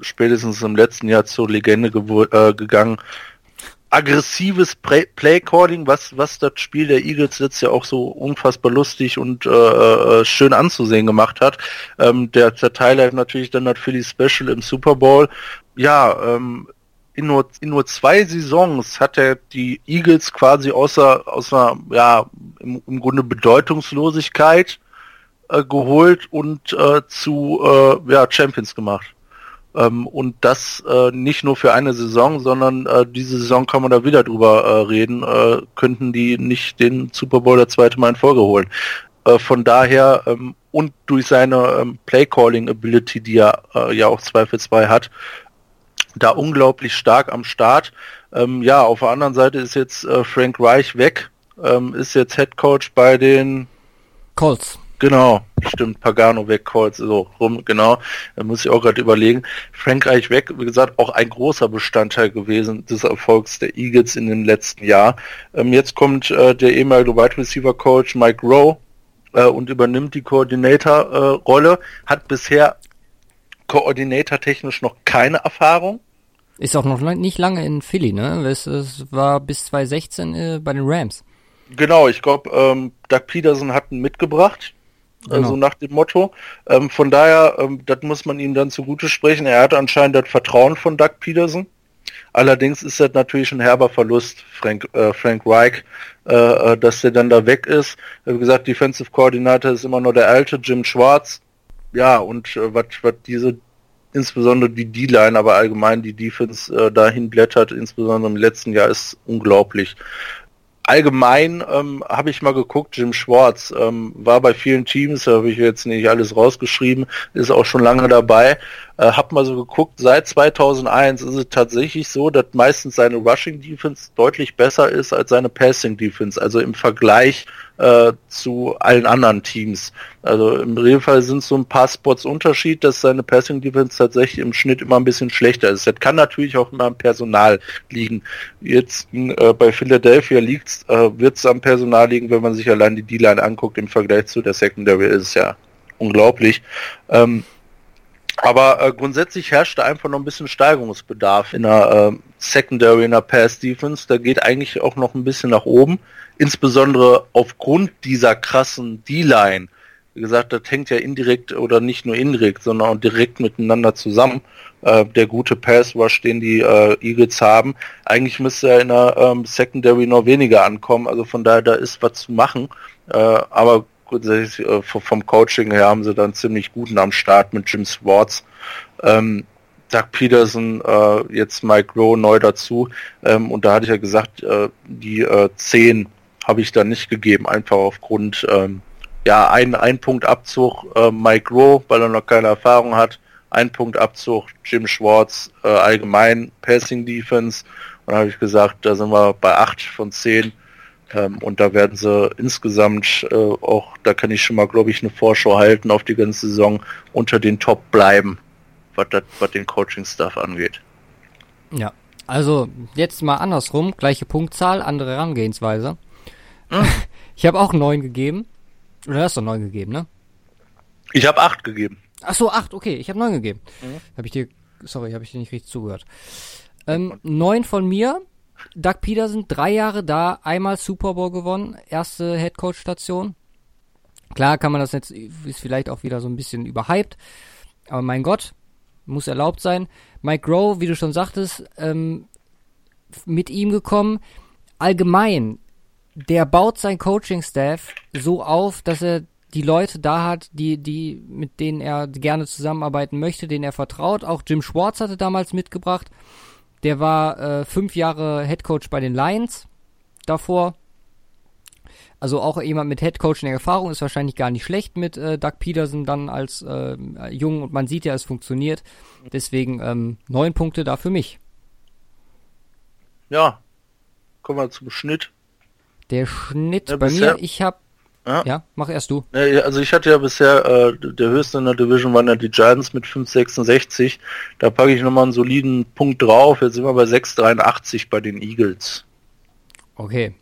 spätestens im letzten Jahr zur Legende äh, gegangen. Aggressives Play-Calling, was, was das Spiel der Eagles jetzt ja auch so unfassbar lustig und äh, äh, schön anzusehen gemacht hat. Ähm, der, Teil natürlich dann hat für die Special im Super Bowl. Ja, ähm, in nur, in nur zwei Saisons hat er die Eagles quasi außer, außer ja, im, im Grunde Bedeutungslosigkeit äh, geholt und äh, zu äh, ja, Champions gemacht. Ähm, und das äh, nicht nur für eine Saison, sondern äh, diese Saison kann man da wieder drüber äh, reden, äh, könnten die nicht den Super Bowl der zweite Mal in Folge holen. Äh, von daher ähm, und durch seine ähm, Play-Calling-Ability, die er äh, ja auch 2 für 2 hat, da unglaublich stark am Start. Ähm, ja, auf der anderen Seite ist jetzt äh, Frank Reich weg, ähm, ist jetzt Head Coach bei den Colts. Genau, stimmt, Pagano weg, Colts, so rum, genau. Da muss ich auch gerade überlegen. Frankreich weg, wie gesagt, auch ein großer Bestandteil gewesen des Erfolgs der Eagles in dem letzten Jahr. Ähm, jetzt kommt äh, der ehemalige Wide Receiver Coach Mike Rowe äh, und übernimmt die Koordinator-Rolle, äh, hat bisher Koordinator-technisch noch keine Erfahrung. Ist auch noch nicht lange in Philly, ne? Es, es war bis 2016 äh, bei den Rams. Genau, ich glaube, ähm, Doug Peterson hat ihn mitgebracht. Genau. Also nach dem Motto. Ähm, von daher, ähm, das muss man ihm dann zugute sprechen. Er hat anscheinend das Vertrauen von Doug Peterson. Allerdings ist das natürlich ein herber Verlust, Frank, äh, Frank Reich, äh, äh dass der dann da weg ist. Wie gesagt, Defensive Coordinator ist immer nur der alte Jim Schwarz. Ja, und äh, was diese, insbesondere die D-Line, aber allgemein die Defense äh, dahin blättert, insbesondere im letzten Jahr, ist unglaublich allgemein ähm, habe ich mal geguckt, Jim Schwartz ähm, war bei vielen Teams, habe ich jetzt nicht alles rausgeschrieben, ist auch schon lange dabei. Äh, hab mal so geguckt, seit 2001 ist es tatsächlich so, dass meistens seine Rushing Defense deutlich besser ist als seine Passing Defense, also im Vergleich äh, zu allen anderen Teams. Also im Regelfall sind so ein paar Spots Unterschied, dass seine Passing Defense tatsächlich im Schnitt immer ein bisschen schlechter ist. Das kann natürlich auch immer am Personal liegen. Jetzt äh, bei Philadelphia liegt's, äh, wird es am Personal liegen, wenn man sich allein die D-Line anguckt im Vergleich zu der Secondary ist es ja unglaublich. Ähm, aber äh, grundsätzlich herrscht da einfach noch ein bisschen Steigerungsbedarf in der äh, Secondary, in der Pass Defense. Da geht eigentlich auch noch ein bisschen nach oben. Insbesondere aufgrund dieser krassen D-Line. Wie gesagt, das hängt ja indirekt oder nicht nur indirekt, sondern auch direkt miteinander zusammen. Äh, der gute Pass Rush, den die äh, Eagles haben. Eigentlich müsste er in der ähm, Secondary noch weniger ankommen. Also von daher, da ist was zu machen. Äh, aber grundsätzlich äh, vom Coaching her haben sie dann ziemlich guten am Start mit Jim Swartz. Ähm, Doug Peterson, äh, jetzt Mike Rowe neu dazu. Ähm, und da hatte ich ja gesagt, äh, die äh, 10 habe ich dann nicht gegeben, einfach aufgrund, ähm, ja, ein, ein Punkt Abzug äh, Mike Rowe, weil er noch keine Erfahrung hat. Ein Punkt Abzug Jim Schwartz, äh, allgemein Passing Defense. Und da habe ich gesagt, da sind wir bei 8 von 10. Ähm, und da werden sie insgesamt äh, auch, da kann ich schon mal, glaube ich, eine Vorschau halten auf die ganze Saison, unter den Top bleiben, was, das, was den Coaching-Staff angeht. Ja, also jetzt mal andersrum, gleiche Punktzahl, andere Herangehensweise. Hm. Ich habe auch neun gegeben. Oder hast du neun gegeben, ne? Ich habe acht gegeben. Ach so, acht, okay, ich habe neun gegeben. Mhm. Habe ich dir, sorry, habe ich dir nicht richtig zugehört. Ähm, neun von mir, Doug Peterson, drei Jahre da, einmal Super Bowl gewonnen, erste Headcoach-Station. Klar kann man das jetzt, ist vielleicht auch wieder so ein bisschen überhyped, aber mein Gott, muss erlaubt sein. Mike Rowe, wie du schon sagtest, ähm, mit ihm gekommen. Allgemein, der baut sein Coaching-Staff so auf, dass er die Leute da hat, die, die, mit denen er gerne zusammenarbeiten möchte, denen er vertraut. Auch Jim Schwartz hatte damals mitgebracht. Der war äh, fünf Jahre Head Coach bei den Lions davor. Also auch jemand mit Head Coaching Erfahrung ist wahrscheinlich gar nicht schlecht mit äh, Doug Peterson dann als äh, Jung und man sieht ja, es funktioniert. Deswegen ähm, neun Punkte da für mich. Ja, kommen wir zum Schnitt. Der Schnitt ja, bei mir, ich habe ja. ja, mach erst du. Also ich hatte ja bisher, äh, der höchste in der Division waren ja die Giants mit 5,66. Da packe ich nochmal einen soliden Punkt drauf. Jetzt sind wir bei 6,83 bei den Eagles. Okay.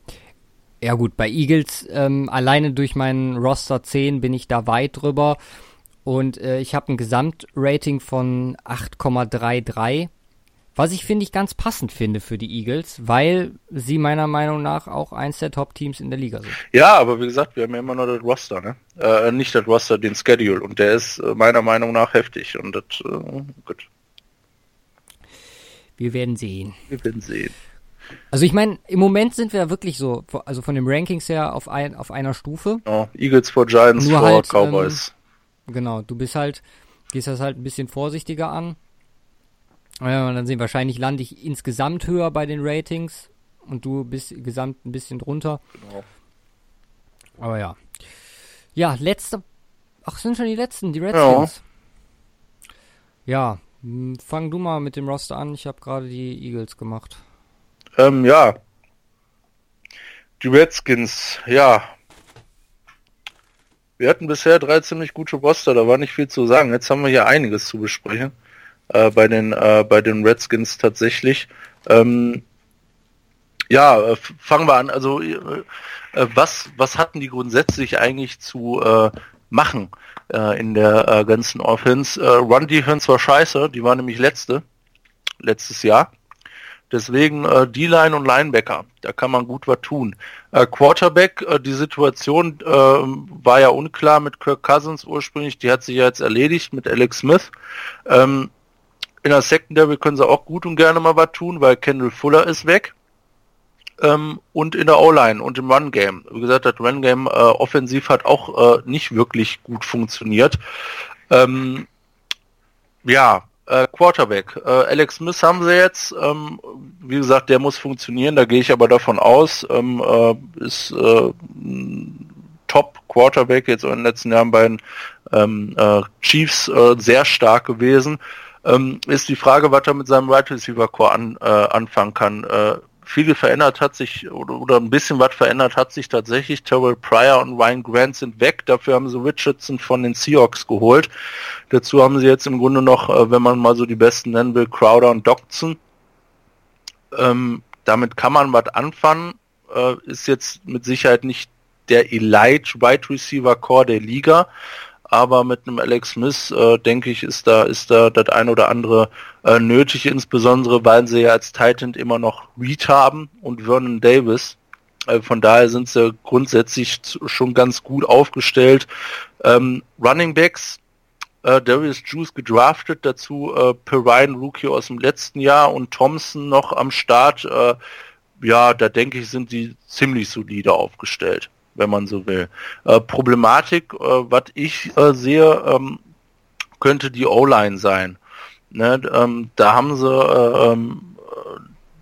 Ja gut, bei Eagles ähm, alleine durch meinen Roster 10 bin ich da weit drüber. Und äh, ich habe ein Gesamtrating von 8,33. Was ich finde ich ganz passend finde für die Eagles, weil sie meiner Meinung nach auch eins der Top-Teams in der Liga sind. Ja, aber wie gesagt, wir haben ja immer noch das Roster, ne? Äh, nicht das Roster, den Schedule. Und der ist äh, meiner Meinung nach heftig. Und das, äh, gut. Wir werden sehen. Wir werden sehen. Also ich meine, im Moment sind wir wirklich so, also von den Rankings her auf, ein, auf einer Stufe. Oh, Eagles vor Giants Nur vor halt, Cowboys. Ähm, genau, du bist halt, gehst das halt ein bisschen vorsichtiger an. Ja, und dann sehen wahrscheinlich lande ich insgesamt höher bei den Ratings und du bist gesamt ein bisschen drunter. Genau. Aber ja. Ja, letzte. Ach, sind schon die letzten, die Redskins. Ja, hm, fang du mal mit dem Roster an. Ich habe gerade die Eagles gemacht. Ähm, ja. Die Redskins, ja. Wir hatten bisher drei ziemlich gute Roster, da war nicht viel zu sagen. Jetzt haben wir hier einiges zu besprechen. Äh, bei den äh, bei den Redskins tatsächlich. Ähm, ja, äh, fangen wir an. Also äh, äh, was was hatten die grundsätzlich eigentlich zu machen in der ganzen Offense? Run Defense war scheiße, die war nämlich letzte letztes Jahr. Deswegen äh, D-Line und Linebacker, da kann man gut was tun. Äh, Quarterback, äh, die Situation äh, war ja unklar mit Kirk Cousins ursprünglich, die hat sich ja jetzt erledigt mit Alex Smith. Ähm, in der Secondary können sie auch gut und gerne mal was tun, weil Kendall Fuller ist weg. Ähm, und in der O-Line und im Run-Game. Wie gesagt, das Run-Game äh, offensiv hat auch äh, nicht wirklich gut funktioniert. Ähm, ja, äh, Quarterback. Äh, Alex Smith haben sie jetzt. Ähm, wie gesagt, der muss funktionieren. Da gehe ich aber davon aus. Ähm, äh, ist äh, Top Quarterback jetzt in den letzten Jahren bei den ähm, äh, Chiefs sehr stark gewesen. Ähm, ist die Frage, was er mit seinem Right Receiver Core an, äh, anfangen kann. Äh, viel verändert hat sich oder, oder ein bisschen was verändert hat sich tatsächlich. Terrell Pryor und Ryan Grant sind weg. Dafür haben sie Richardson von den Seahawks geholt. Dazu haben sie jetzt im Grunde noch, äh, wenn man mal so die besten nennen will, Crowder und Dodson. Ähm, damit kann man was anfangen. Äh, ist jetzt mit Sicherheit nicht der Elite Wide Receiver Core der Liga, aber mit einem Alex Smith, äh, denke ich, ist da, ist da das ein oder andere äh, nötig, insbesondere weil sie ja als Titan immer noch Reed haben und Vernon Davis. Äh, von daher sind sie grundsätzlich schon ganz gut aufgestellt. Ähm, Running Backs, äh, Darius Juice gedraftet, dazu äh, Perrine Rookie aus dem letzten Jahr und Thompson noch am Start. Äh, ja, da denke ich, sind die ziemlich solide aufgestellt wenn man so will. Äh, Problematik, äh, was ich äh, sehe, ähm, könnte die O-Line sein. Ne, ähm, da haben sie, äh, ähm,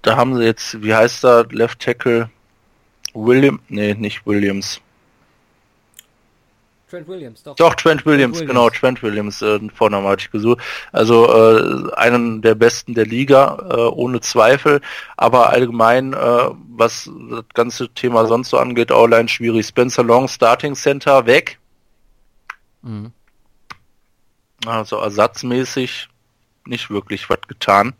da haben sie jetzt, wie heißt er, Left Tackle William, nee, nicht Williams. Trent Williams, doch. Doch, Trent Williams, Trent Williams. genau, Trent Williams, äh, Vorname hatte ich gesucht. Also äh, einen der besten der Liga, äh, ohne Zweifel. Aber allgemein, äh, was das ganze Thema sonst so angeht, online schwierig. Spencer Long, Starting Center, weg. Mhm. Also ersatzmäßig nicht wirklich was getan.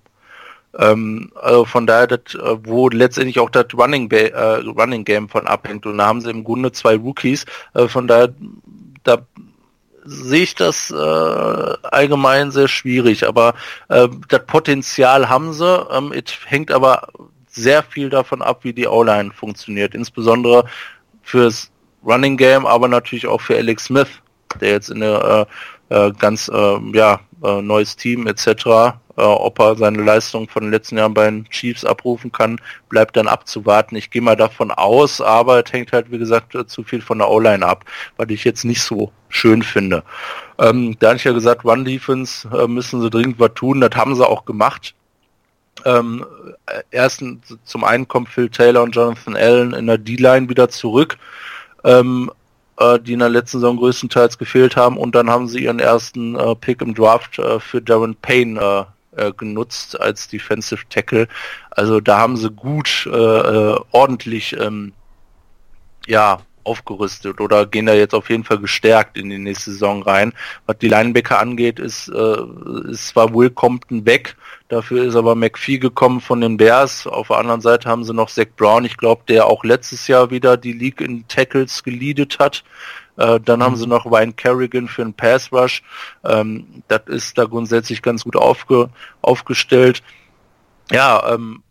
Ähm, also von daher, das, äh, wo letztendlich auch das Running, äh, Running Game von abhängt. Und da haben sie im Grunde zwei Rookies. Äh, von daher, da sehe ich das äh, allgemein sehr schwierig. Aber äh, das Potenzial haben sie. Ähm, es hängt aber sehr viel davon ab, wie die O-Line funktioniert. Insbesondere fürs Running Game, aber natürlich auch für Alex Smith, der jetzt in der äh, äh, ganz äh, ja äh, neues Team etc äh, ob er seine Leistung von den letzten Jahren bei den Chiefs abrufen kann, bleibt dann abzuwarten. Ich gehe mal davon aus, aber es hängt halt, wie gesagt, zu viel von der O-Line ab, weil ich jetzt nicht so schön finde. Ähm, da habe ich ja gesagt, Run Defense äh, müssen sie dringend was tun, das haben sie auch gemacht. Ähm, ersten, zum einen kommt Phil Taylor und Jonathan Allen in der D-Line wieder zurück, ähm, äh, die in der letzten Saison größtenteils gefehlt haben und dann haben sie ihren ersten äh, Pick im Draft äh, für Darren Payne äh, genutzt als Defensive Tackle. Also da haben sie gut äh, äh, ordentlich ähm, ja aufgerüstet oder gehen da jetzt auf jeden Fall gestärkt in die nächste Saison rein. Was die Linebacker angeht, ist, äh, ist zwar Will Compton weg, dafür ist aber McPhee gekommen von den Bears. Auf der anderen Seite haben sie noch Zach Brown, ich glaube, der auch letztes Jahr wieder die League in Tackles geleadet hat. Äh, dann haben sie noch Ryan Kerrigan für einen Pass Rush. Ähm, das ist da grundsätzlich ganz gut aufge, aufgestellt. Ja, ähm,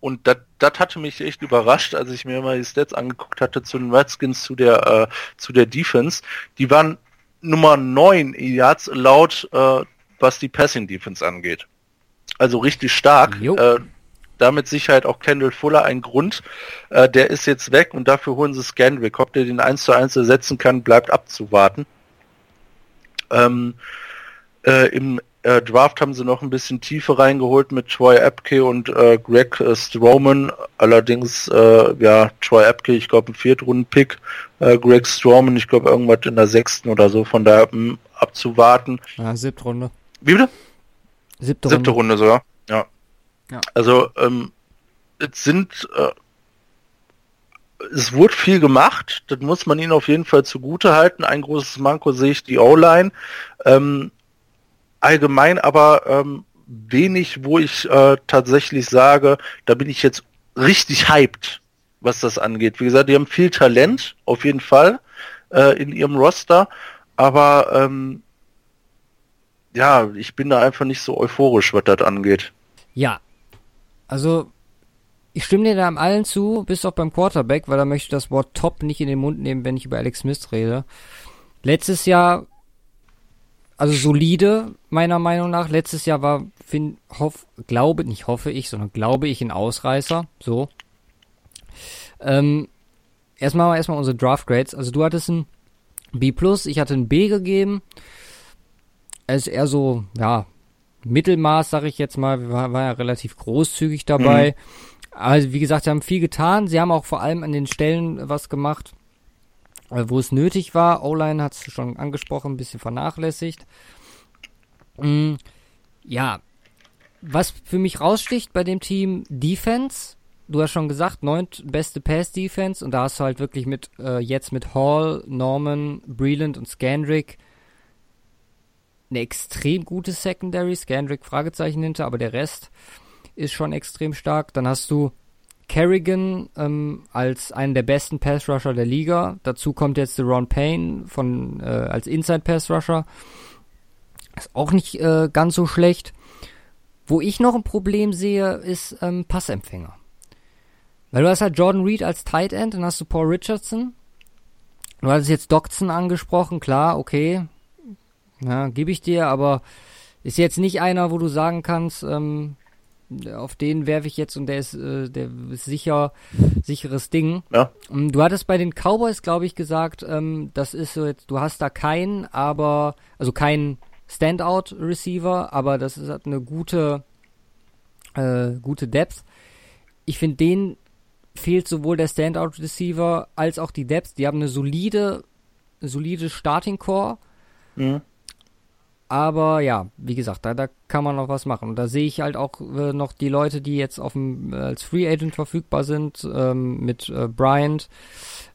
und das hatte mich echt überrascht, als ich mir mal die Stats angeguckt hatte zu den Redskins, zu der, äh, zu der Defense. Die waren Nummer 9 Yards laut, äh, was die Passing Defense angeht. Also richtig stark. Äh, damit Sicherheit auch Kendall Fuller ein Grund. Äh, der ist jetzt weg und dafür holen sie Scandrick. Ob der den 1 zu 1 ersetzen kann, bleibt abzuwarten. Ähm, äh, Im äh, Draft haben sie noch ein bisschen Tiefe reingeholt mit Troy Apke und äh, Greg äh, Strowman. Allerdings, äh, ja, Troy Apke, ich glaube, ein Viertrunden-Pick. Äh, Greg Strowman, ich glaube, irgendwas in der sechsten oder so. Von daher um, abzuwarten. Ja, siebte Runde. Wie bitte? Siebte, siebte Runde. Runde sogar. Ja. Ja. Also, ähm, es sind äh, es wurde viel gemacht, das muss man ihnen auf jeden Fall zugute halten. Ein großes Manko sehe ich die O-Line. Ähm, allgemein aber ähm, wenig, wo ich äh, tatsächlich sage, da bin ich jetzt richtig hyped, was das angeht. Wie gesagt, die haben viel Talent, auf jeden Fall, äh, in ihrem Roster, aber ähm, ja, ich bin da einfach nicht so euphorisch, was das angeht. Ja, also ich stimme dir da am allen zu, bis auch beim Quarterback, weil da möchte ich das Wort top nicht in den Mund nehmen, wenn ich über Alex Smith rede. Letztes Jahr also solide, meiner Meinung nach. Letztes Jahr war, find, hoff, glaube, nicht hoffe ich, sondern glaube ich, ein Ausreißer. So. Ähm, erstmal erstmal unsere Draft Grades. Also du hattest ein B+, ich hatte ein B gegeben. Es ist eher so, ja, Mittelmaß, sag ich jetzt mal. Wir war, war ja relativ großzügig dabei. Mhm. Also wie gesagt, sie haben viel getan. Sie haben auch vor allem an den Stellen was gemacht, äh, wo es nötig war. O-Line hat es schon angesprochen, ein bisschen vernachlässigt. Mm, ja, was für mich raussticht bei dem Team Defense. Du hast schon gesagt, neunt beste Pass-Defense und da hast du halt wirklich mit äh, jetzt mit Hall, Norman, Breland und Scandrick eine extrem gute Secondary. Scandrick Fragezeichen hinter, aber der Rest ist schon extrem stark. Dann hast du Kerrigan ähm, als einen der besten Pass Rusher der Liga. Dazu kommt jetzt Ron Payne von äh, als Inside Pass Rusher. Ist auch nicht äh, ganz so schlecht. Wo ich noch ein Problem sehe, ist ähm, Passempfänger. Weil du hast halt Jordan Reed als Tight End, dann hast du Paul Richardson. Du hattest jetzt Doxson angesprochen, klar, okay. Ja, gebe ich dir, aber ist jetzt nicht einer, wo du sagen kannst, ähm, auf den werfe ich jetzt und der ist, äh, der ist sicher, sicheres Ding. Ja. Ähm, du hattest bei den Cowboys, glaube ich, gesagt, ähm, das ist so jetzt, du hast da keinen, aber, also keinen Standout-Receiver, aber das ist halt eine gute, äh, gute Depth. Ich finde, den fehlt sowohl der Standout-Receiver als auch die Depth. Die haben eine solide, solide Starting-Core. Mhm. Aber ja, wie gesagt, da, da kann man noch was machen. Und da sehe ich halt auch äh, noch die Leute, die jetzt auf dem, äh, als Free Agent verfügbar sind, ähm, mit äh, Bryant,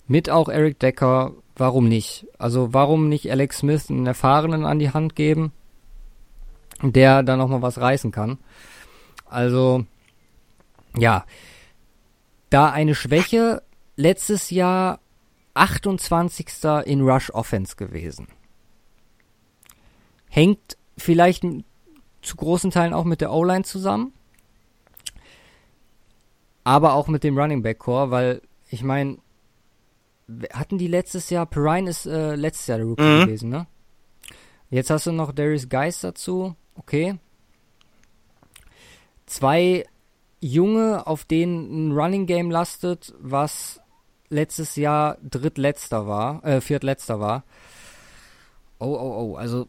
mit auch Eric Decker. Warum nicht? Also warum nicht Alex Smith einen Erfahrenen an die Hand geben, der da nochmal was reißen kann? Also, ja, da eine Schwäche letztes Jahr 28. in Rush Offense gewesen. Hängt vielleicht zu großen Teilen auch mit der O-Line zusammen. Aber auch mit dem Running Back Core, weil ich meine, hatten die letztes Jahr, Perrine ist äh, letztes Jahr der Rookie mhm. gewesen, ne? Jetzt hast du noch Darius Geist dazu, okay. Zwei Junge, auf denen ein Running Game lastet, was letztes Jahr drittletzter war, äh, viertletzter war. Oh, oh, oh, also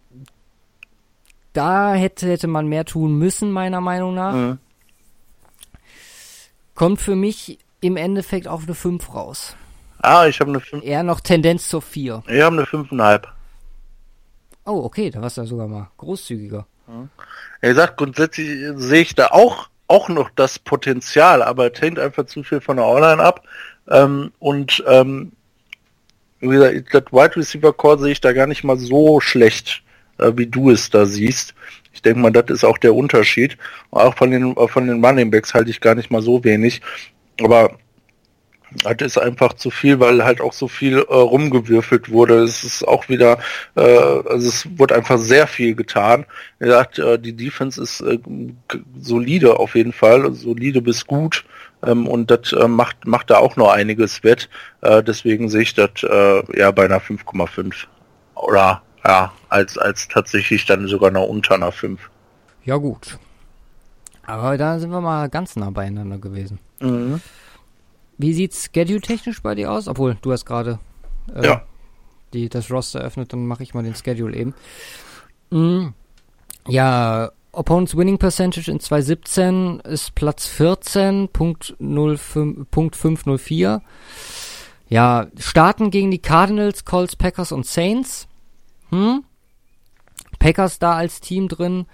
da hätte, hätte man mehr tun müssen, meiner Meinung nach. Mhm. Kommt für mich im Endeffekt auf eine 5 raus. Ah, ich habe eine 5. Eher noch Tendenz zur 4. Ich habe eine 5,5. Oh, okay, da warst du ja sogar mal großzügiger. Mhm. Er sagt, grundsätzlich sehe ich da auch, auch noch das Potenzial, aber es hängt einfach zu viel von der Online ab. Ähm, und ähm, wie gesagt, das Wide Receiver Core sehe ich da gar nicht mal so schlecht äh, wie du es da siehst. Ich denke mal, das ist auch der Unterschied. Auch von den, von den Running Backs halte ich gar nicht mal so wenig. Aber das ist einfach zu viel, weil halt auch so viel äh, rumgewürfelt wurde. Es ist auch wieder, äh, also es wurde einfach sehr viel getan. Er sagt, äh, die Defense ist äh, solide auf jeden Fall, solide bis gut. Ähm, und das äh, macht, macht da auch noch einiges wett. Äh, deswegen sehe ich das äh, ja bei einer 5,5. Oder ja, als, als tatsächlich dann sogar noch unter einer 5. Ja gut. Aber da sind wir mal ganz nah beieinander gewesen. Mhm. Wie sieht's schedule-technisch bei dir aus? Obwohl, du hast gerade äh, Ja. die, das Roster eröffnet, dann mache ich mal den Schedule eben. Mm, ja, Opponents Winning Percentage in 2017 ist Platz 14, Punkt 05 Punkt 504. Ja, starten gegen die Cardinals, Colts, Packers und Saints. Hm? Packers da als Team drin,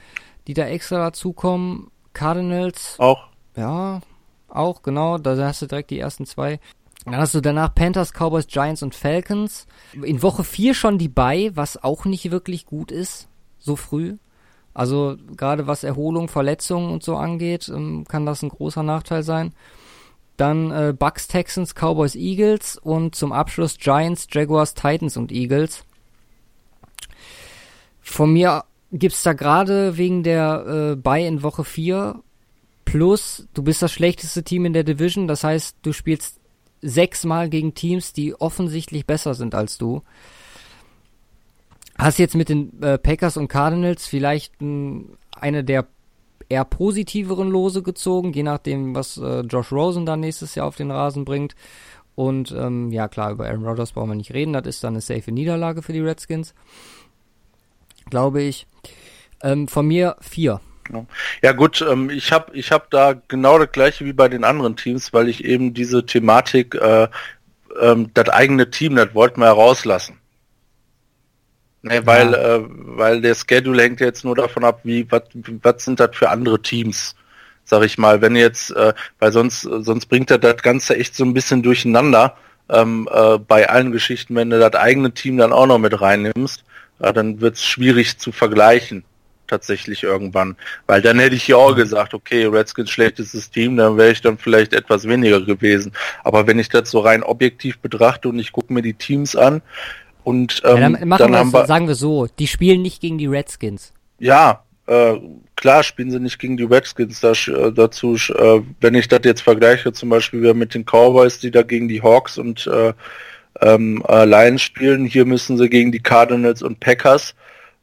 die da extra dazukommen. Cardinals Auch. ja, auch, genau. Da hast du direkt die ersten zwei. Dann hast du danach Panthers, Cowboys, Giants und Falcons. In Woche 4 schon die Bye, was auch nicht wirklich gut ist, so früh. Also gerade was Erholung, Verletzungen und so angeht, ähm, kann das ein großer Nachteil sein. Dann äh, Bucks, Texans, Cowboys, Eagles und zum Abschluss Giants, Jaguars, Titans und Eagles. Von mir gibt's da gerade wegen der äh, Bye in Woche 4 plus du bist das schlechteste Team in der Division, das heißt, du spielst sechsmal gegen Teams, die offensichtlich besser sind als du. Hast jetzt mit den äh, Packers und Cardinals vielleicht m, eine der eher positiveren Lose gezogen, je nachdem, was äh, Josh Rosen dann nächstes Jahr auf den Rasen bringt. Und ähm, ja klar, über Aaron Rodgers brauchen wir nicht reden, das ist dann eine safe Niederlage für die Redskins. Glaube ich. Ähm, von mir vier. Ja gut, ähm, ich habe ich hab da genau das gleiche wie bei den anderen Teams, weil ich eben diese Thematik, äh, ähm, das eigene Team, das wollten wir rauslassen. Ne, weil, Ja. äh, weil der Schedule hängt jetzt nur davon ab, wie, was was sind das für andere Teams, sag ich mal. Wenn jetzt, äh, weil sonst, sonst bringt er das Ganze echt so ein bisschen durcheinander ähm, äh, bei allen Geschichten, wenn du das eigene Team dann auch noch mit reinnimmst, ja, dann wird es schwierig zu vergleichen tatsächlich irgendwann. Weil dann hätte ich ja auch gesagt, okay, Redskins schlechtestes Team, dann wäre ich dann vielleicht etwas weniger gewesen. Aber wenn ich das so rein objektiv betrachte und ich gucke mir die Teams an und ähm, ja, dann machen dann wir sagen wir so, die spielen nicht gegen die Redskins. ja, äh, klar spielen sie nicht gegen die Redskins da, äh, dazu, äh, wenn ich das jetzt vergleiche, zum Beispiel mit den Cowboys, die da gegen die Hawks und äh, ähm, äh, Lions spielen, hier müssen sie gegen die Cardinals und Packers.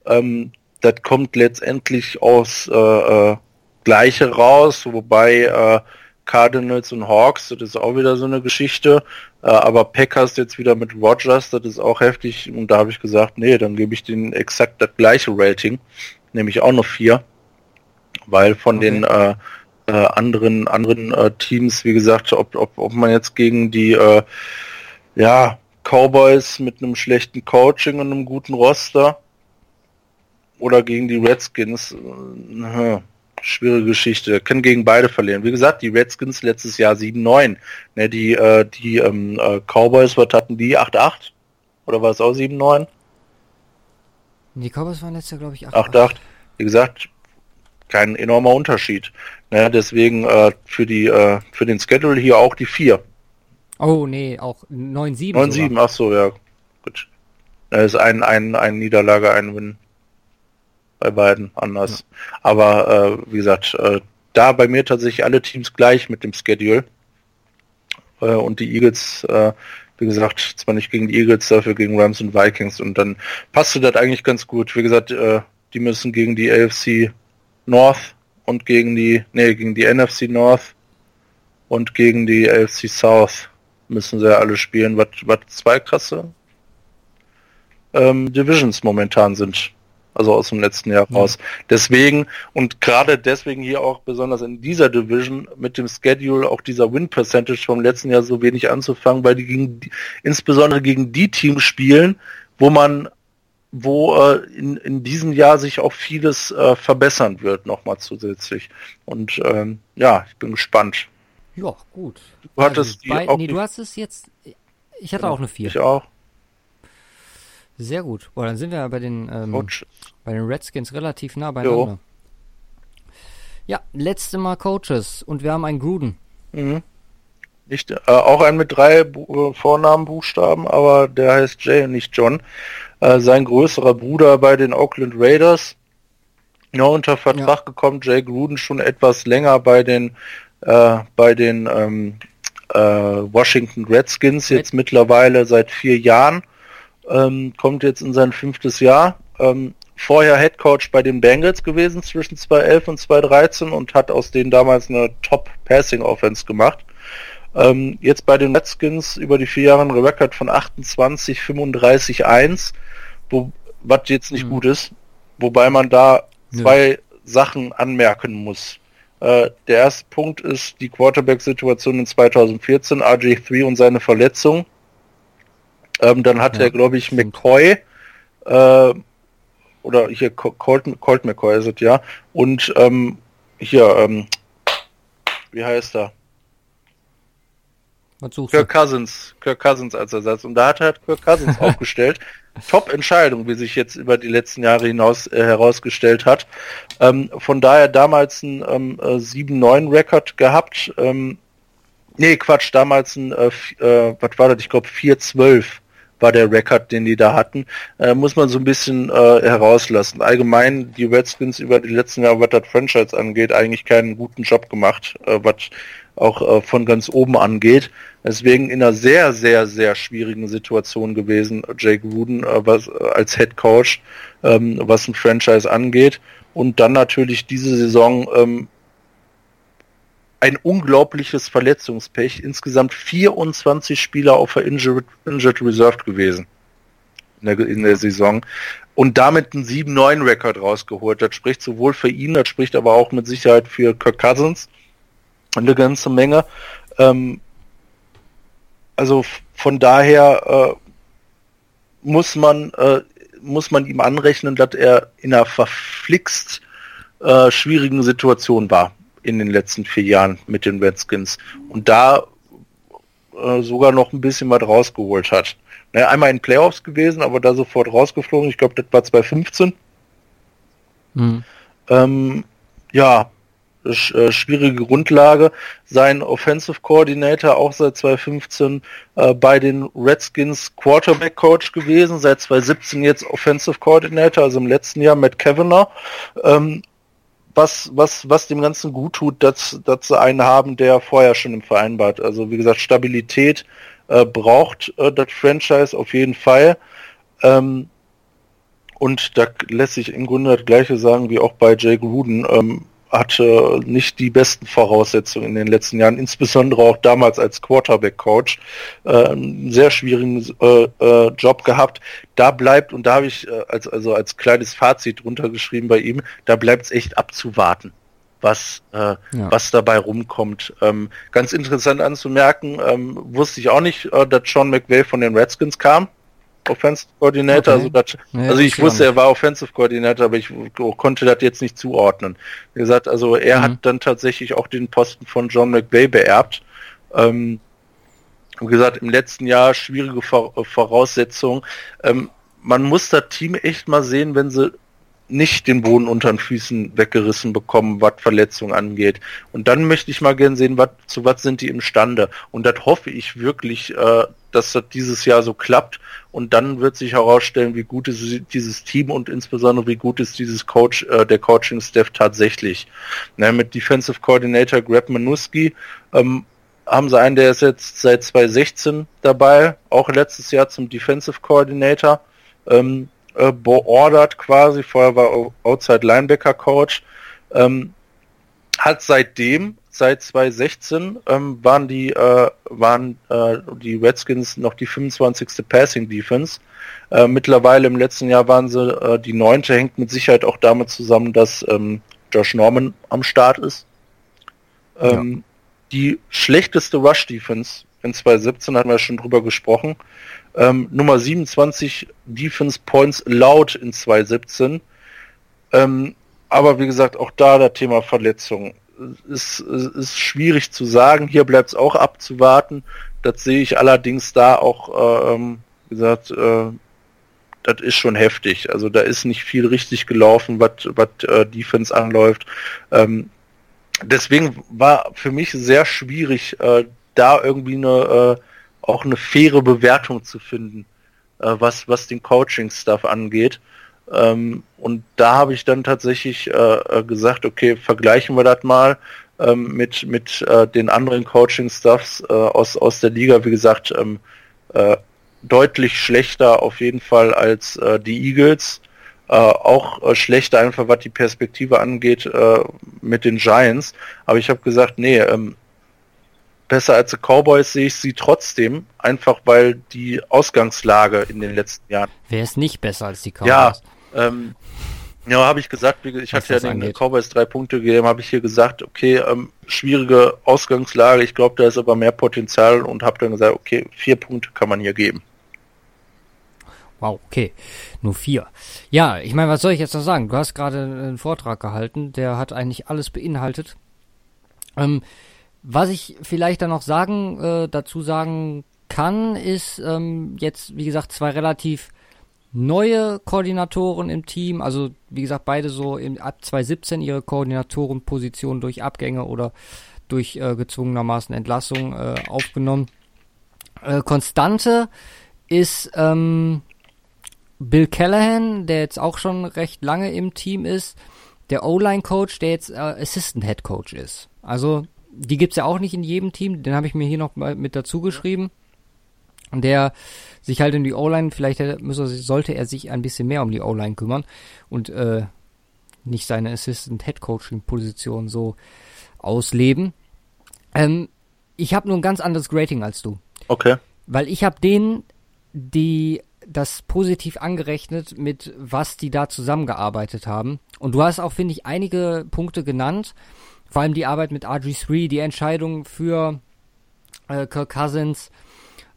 Ähm, das kommt letztendlich aus äh, äh, Gleiche raus, wobei äh, Cardinals und Hawks, das ist auch wieder so eine Geschichte, äh, aber Packers jetzt wieder mit Rogers, das ist auch heftig und da habe ich gesagt, nee, dann gebe ich denen exakt das gleiche Rating, nämlich auch noch vier, weil von Okay. den äh, äh, anderen anderen äh, Teams, wie gesagt, ob, ob, ob man jetzt gegen die äh, ja, Cowboys mit einem schlechten Coaching und einem guten Roster oder gegen die Redskins, äh, schwierige Geschichte. Können gegen beide verlieren. Wie gesagt, die Redskins letztes Jahr 7-9. Ne, die äh, die ähm, äh, Cowboys, was hatten die? 8-8? Oder war es auch 7-9? Die Cowboys waren letztes Jahr, glaube ich, 8. 8-8. Wie gesagt, kein enormer Unterschied. Ne, deswegen äh, für die äh, für den Schedule hier auch die 4. Oh, nee, auch 9-7. 9-7, sogar. ach so, ja. Gut. Da ist ein, ein, ein Niederlage, ein Win. Bei beiden anders. Aber äh, wie gesagt, äh, da bei mir tatsächlich alle Teams gleich mit dem Schedule. Äh, und die Eagles, äh, wie gesagt, zwar nicht gegen die Eagles, dafür gegen Rams und Vikings. Und dann passte das eigentlich ganz gut. Wie gesagt, äh, die müssen gegen die AFC North und gegen die, nee, gegen die NFC North und gegen die AFC South müssen sie ja alle spielen, was, was zwei krasse ähm, Divisions momentan sind. Also aus dem letzten Jahr Ja. raus. Deswegen und gerade deswegen hier auch besonders in dieser Division mit dem Schedule auch dieser Win Percentage vom letzten Jahr so wenig anzufangen, weil die gegen insbesondere gegen die Teams spielen, wo man wo äh, in, in diesem Jahr sich auch vieles äh, verbessern wird nochmal zusätzlich. Und ähm, ja, ich bin gespannt. Ja, gut. Du hattest die bei, Nee, du hast es jetzt. Ich hatte Genau, auch eine 4. Ich auch. Sehr gut. Boah, dann sind wir bei den, ähm, bei den Redskins relativ nah beieinander. Ja, letzte Mal Coaches und wir haben einen Gruden. Mhm. Nicht, äh, auch ein mit drei Bu äh, Vornamenbuchstaben, aber der heißt Jay und nicht John. Äh, sein größerer Bruder bei den Oakland Raiders. Ja, unter Vertrag gekommen, Jay Gruden schon etwas länger bei den äh, bei den ähm, äh, Washington Redskins, jetzt mittlerweile seit vier Jahren. Ähm, kommt jetzt in sein fünftes Jahr. Ähm, vorher Head Coach bei den Bengals gewesen zwischen 2011 und 2013 und hat aus denen damals eine Top Passing Offense gemacht. Ähm, jetzt bei den Redskins über die vier Jahre ein Record von 28, 35, 1, wo, was jetzt nicht mhm. gut ist, wobei man da zwei ja. Sachen anmerken muss. Äh, der erste Punkt ist die Quarterback-Situation in 2014, RJ3 und seine Verletzung. Ähm, dann hat ja. er, glaube ich, McCoy, äh, oder hier Colt, Colt McCoy ist es, ja, und ähm, hier, ähm, wie heißt er? Was Kirk du? Cousins, Kirk Cousins als Ersatz. Und da hat er halt Kirk Cousins aufgestellt. Top-Entscheidung, wie sich jetzt über die letzten Jahre hinaus äh, herausgestellt hat. Ähm, von daher damals ein ähm, äh, 7-9-Rekord gehabt. Ähm, nee, Quatsch, damals ein, äh, äh, was war das, ich glaube 4-12 war der Rekord, den die da hatten, äh, muss man so ein bisschen äh, herauslassen. Allgemein die Redskins über die letzten Jahre, was das Franchise angeht, eigentlich keinen guten Job gemacht, äh, was auch äh, von ganz oben angeht. Deswegen in einer sehr, sehr, sehr schwierigen Situation gewesen, Jake Wooden äh, was, äh, als Head Coach, ähm, was ein Franchise angeht. Und dann natürlich diese Saison ähm, ein unglaubliches Verletzungspech. Insgesamt 24 Spieler auf der Injured, Injured Reserved gewesen in der, in der Saison und damit einen 7-9-Rekord rausgeholt. Das spricht sowohl für ihn, das spricht aber auch mit Sicherheit für Kirk Cousins eine ganze Menge. Ähm, also von daher äh, muss man äh, muss man ihm anrechnen, dass er in einer verflixt äh, schwierigen Situation war in den letzten vier Jahren mit den Redskins und da äh, sogar noch ein bisschen was rausgeholt hat. Naja, einmal in Playoffs gewesen, aber da sofort rausgeflogen. Ich glaube, das war 2015. Mhm. Ähm, ja, schwierige Grundlage. Sein Offensive Coordinator auch seit 2015 äh, bei den Redskins Quarterback Coach gewesen, seit 2017 jetzt Offensive Coordinator, also im letzten Jahr Matt Kavanagh. Ähm, was, was, was dem Ganzen gut tut, dass, dass sie einen haben, der vorher schon im Verein war. Also wie gesagt, Stabilität äh, braucht äh, das Franchise auf jeden Fall. Ähm, und da lässt sich im Grunde das gleiche sagen wie auch bei Jake Ruden. Ähm, hatte nicht die besten Voraussetzungen in den letzten Jahren, insbesondere auch damals als Quarterback-Coach, äh, einen sehr schwierigen äh, äh, Job gehabt. Da bleibt, und da habe ich äh, als, also als kleines Fazit runtergeschrieben bei ihm, da bleibt es echt abzuwarten was, äh, ja. was dabei rumkommt. Ähm, ganz interessant anzumerken, ähm, wusste ich auch nicht, äh, dass Sean McVay von den Redskins kam. Offensive Coordinator. Okay. Also, das, ja, also ich wusste, er war Offensive Coordinator, aber ich konnte das jetzt nicht zuordnen. Wie gesagt, also er mhm. hat dann tatsächlich auch den Posten von John McVay beerbt. Ähm, wie gesagt, im letzten Jahr schwierige Voraussetzungen. Ähm, man muss das Team echt mal sehen, wenn sie nicht den Boden unter den Füßen weggerissen bekommen, was Verletzungen angeht. Und dann möchte ich mal gerne sehen, wat, zu was sind die imstande. Und das hoffe ich wirklich, äh, dass das dieses Jahr so klappt. Und dann wird sich herausstellen, wie gut ist dieses Team und insbesondere wie gut ist dieses Coach, äh, der Coaching-Staff tatsächlich. Ne, mit Defensive Coordinator Greg Manuski ähm, haben sie einen, der ist jetzt seit 2016 dabei, auch letztes Jahr zum Defensive Coordinator. Ähm, äh, beordert quasi, vorher war Outside Linebacker Coach, ähm, hat seitdem, seit 2016, ähm, waren die äh, waren äh, die Redskins noch die 25. Passing Defense. Äh, mittlerweile im letzten Jahr waren sie äh, die neunte, hängt mit Sicherheit auch damit zusammen, dass ähm, Josh Norman am Start ist. Ähm, ja. Die schlechteste Rush Defense in 2017 hatten wir schon drüber gesprochen. Ähm, Nummer 27 Defense Points laut in 2017. Ähm, aber wie gesagt, auch da das Thema Verletzung. Ist, ist schwierig zu sagen. Hier bleibt es auch abzuwarten. Das sehe ich allerdings da auch, ähm, wie gesagt, äh, das ist schon heftig. Also da ist nicht viel richtig gelaufen, was äh, Defense anläuft. Ähm, deswegen war für mich sehr schwierig, äh, da irgendwie eine äh, auch eine faire Bewertung zu finden, äh, was, was den Coaching-Stuff angeht. Ähm, und da habe ich dann tatsächlich äh, äh, gesagt, okay, vergleichen wir das mal ähm, mit, mit äh, den anderen Coaching-Stuffs äh, aus, aus der Liga. Wie gesagt, ähm, äh, deutlich schlechter auf jeden Fall als die Eagles. äh, auch äh, schlechter, einfach was die Perspektive angeht äh, mit den Giants. Aber ich habe gesagt, nee, ähm, besser als die Cowboys sehe ich sie trotzdem, einfach weil die Ausgangslage in den letzten Jahren. Wer ist nicht besser als die Cowboys? Ja, ähm, ja, habe ich gesagt, ich hatte ja den angeht. Cowboys drei Punkte gegeben, habe ich hier gesagt, okay, ähm, schwierige Ausgangslage, ich glaube, da ist aber mehr Potenzial und habe dann gesagt, okay, vier Punkte kann man hier geben. Wow, okay. Nur vier. Ja, ich meine, was soll ich jetzt noch sagen? Du hast gerade einen Vortrag gehalten, der hat eigentlich alles beinhaltet. Ähm, was ich vielleicht dann noch sagen, äh, dazu sagen kann, ist ähm, jetzt, wie gesagt, zwei relativ neue Koordinatoren im Team. Also, wie gesagt, beide so im, ab 2017 ihre Koordinatorenposition durch Abgänge oder durch äh, gezwungenermaßen Entlassung äh, aufgenommen. Äh, Konstante ist ähm, Bill Callahan, der jetzt auch schon recht lange im Team ist, der O-Line-Coach, der jetzt äh, Assistant Head Coach ist. Also, die gibt's ja auch nicht in jedem Team, den habe ich mir hier noch mal mit dazu geschrieben. Der sich halt in die O-Line, vielleicht müsse, sollte er sich ein bisschen mehr um die O-Line kümmern und äh, nicht seine Assistant Head Coaching Position so ausleben. Ähm, ich habe nur ein ganz anderes Rating als du. Okay. Weil ich habe denen die das positiv angerechnet, mit was die da zusammengearbeitet haben. Und du hast auch, finde ich, einige Punkte genannt. Vor allem die Arbeit mit RG3, die Entscheidung für äh, Kirk Cousins.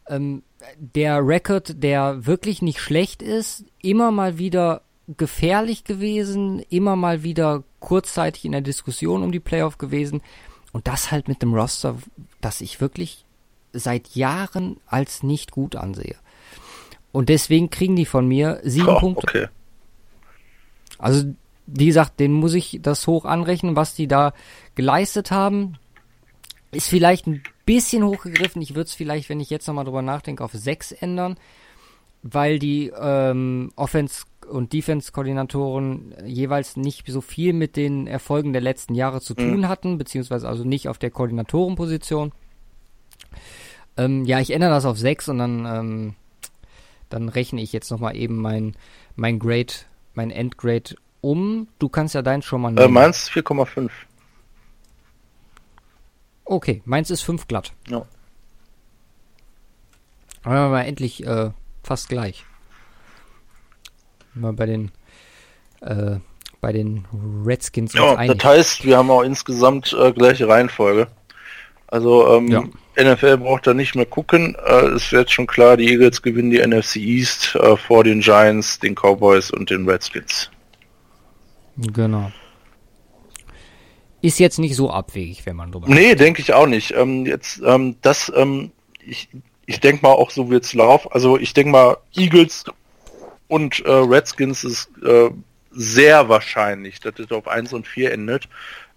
Ähm, der Record, der wirklich nicht schlecht ist, immer mal wieder gefährlich gewesen, immer mal wieder kurzzeitig in der Diskussion um die Playoff gewesen. Und das halt mit dem Roster, das ich wirklich seit Jahren als nicht gut ansehe. Und deswegen kriegen die von mir sieben oh, Punkte. Okay. Also, wie gesagt, den muss ich das hoch anrechnen, was die da geleistet haben. Ist vielleicht ein bisschen hochgegriffen. Ich würde es vielleicht, wenn ich jetzt nochmal drüber nachdenke, auf sechs ändern, weil die ähm, Offense- und Defense-Koordinatoren jeweils nicht so viel mit den Erfolgen der letzten Jahre zu tun mhm. hatten, beziehungsweise also nicht auf der Koordinatorenposition. Ähm, ja, ich ändere das auf sechs und dann ähm, dann rechne ich jetzt nochmal eben mein, mein Grade, mein Endgrade um. Du kannst ja dein schon mal äh, nehmen. Äh, meins 4,5. Okay, meins ist 5 glatt. Ja. Aber wir mal endlich äh, fast gleich. Mal bei den äh, bei den Redskins ja, Das heißt, wir haben auch insgesamt äh, gleiche Reihenfolge. Also ähm, ja. NFL braucht da nicht mehr gucken. Äh, es wird schon klar, die Eagles gewinnen die NFC East äh, vor den Giants, den Cowboys und den Redskins. Genau. Ist jetzt nicht so abwegig, wenn man drüber Nee, denke ich auch nicht. Ähm, jetzt, ähm, das, ähm, ich, ich denke mal auch so wird's laufen. Also ich denke mal, Eagles und äh, Redskins ist äh, sehr wahrscheinlich, dass es auf 1 und 4 endet.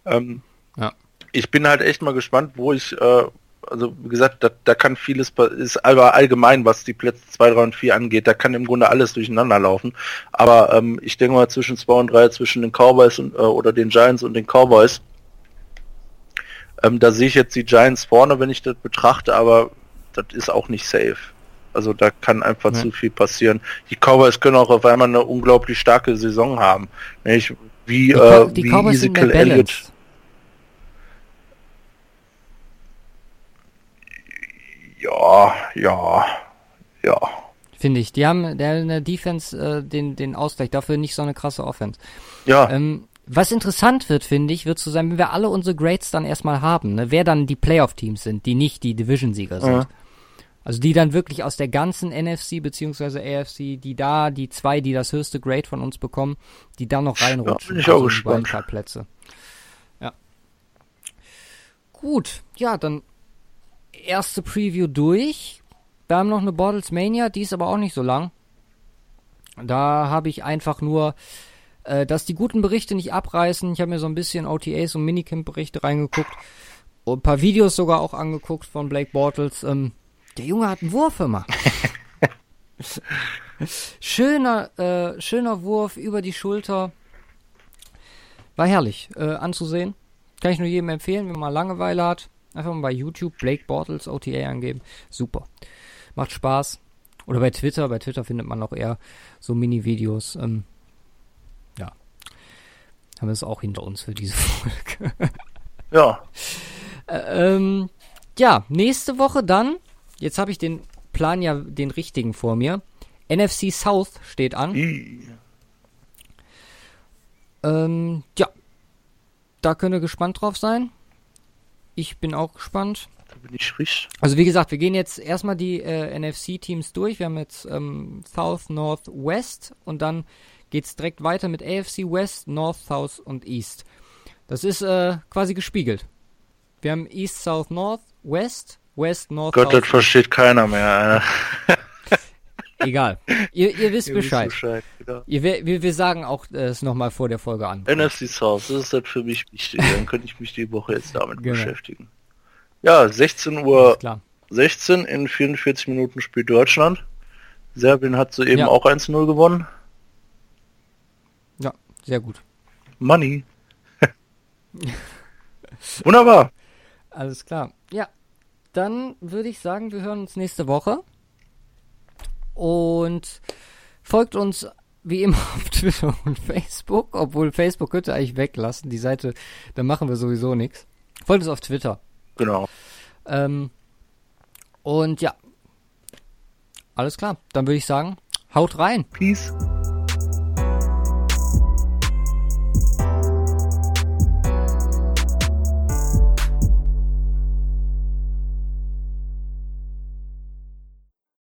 Ähm, ja. Ich bin halt echt mal gespannt, wo ich äh, also wie gesagt, da, da kann vieles, ist aber allgemein, was die Plätze 2, 3 und 4 angeht, da kann im Grunde alles durcheinander laufen. Aber ähm, ich denke mal zwischen 2 und 3, zwischen den Cowboys und, äh, oder den Giants und den Cowboys, ähm, da sehe ich jetzt die Giants vorne, wenn ich das betrachte, aber das ist auch nicht safe. Also da kann einfach ja. zu viel passieren. Die Cowboys können auch auf einmal eine unglaublich starke Saison haben. Nicht? Wie, die, äh, die wie Cowboys Ezekiel Elliott. Ja, ja, ja. Finde ich. Die haben der, der Defense äh, den, den Ausgleich, dafür nicht so eine krasse Offense. Ja. Ähm, was interessant wird, finde ich, wird zu sein, wenn wir alle unsere Grades dann erstmal haben, ne, wer dann die Playoff-Teams sind, die nicht die Division-Sieger sind. Ja. Also die dann wirklich aus der ganzen NFC beziehungsweise AFC, die da, die zwei, die das höchste Grade von uns bekommen, die dann noch reinrutschen. Ja, bin ich auch also gespannt. Plätze. Ja. Gut, ja, dann erste Preview durch. Wir haben noch eine Bottles Mania, die ist aber auch nicht so lang. Da habe ich einfach nur, äh, dass die guten Berichte nicht abreißen. Ich habe mir so ein bisschen OTAs und Minicamp-Berichte reingeguckt. Und ein paar Videos sogar auch angeguckt von Blake Bortles. Ähm, der Junge hat einen Wurf immer. schöner, äh, schöner Wurf über die Schulter. War herrlich äh, anzusehen. Kann ich nur jedem empfehlen, wenn man Langeweile hat. Einfach mal bei YouTube Blake Bortles OTA angeben. Super. Macht Spaß. Oder bei Twitter. Bei Twitter findet man auch eher so Mini-Videos. Ähm, haben wir es auch hinter uns für diese Folge. Ja. Äh, ähm, ja, nächste Woche dann, jetzt habe ich den Plan ja den richtigen vor mir. NFC South steht an. I. Ähm, ja, da könnt ihr gespannt drauf sein. Ich bin auch gespannt. Da bin ich richtig. Also wie gesagt, wir gehen jetzt erstmal die äh, NFC-Teams durch. Wir haben jetzt ähm, South, North, West und dann geht's direkt weiter mit AFC West, North, South und East. Das ist äh, quasi gespiegelt. Wir haben East, South, North, West, West, North, Gott, das South. versteht keiner mehr. Egal. Ihr, ihr wisst Ihr wisst Bescheid. Bescheid genau. Ihr, wir, wir sagen auch es nochmal vor der Folge an. NFC South, das ist das für mich wichtig. Dann könnte ich mich die Woche jetzt damit Genau. beschäftigen. Ja, 16 Alles Uhr klar. 16 in 44 Minuten spielt Deutschland. Serbien hat soeben Ja. auch 1-0 gewonnen. Sehr gut. Money. Wunderbar. Alles klar. Ja, dann würde ich sagen, wir hören uns nächste Woche. Und folgt uns wie immer auf Twitter und Facebook, obwohl Facebook könnt ihr eigentlich weglassen. Die Seite, da machen wir sowieso nichts. Folgt uns auf Twitter. Genau. Ähm, und ja, alles klar. Dann würde ich sagen, haut rein. Peace.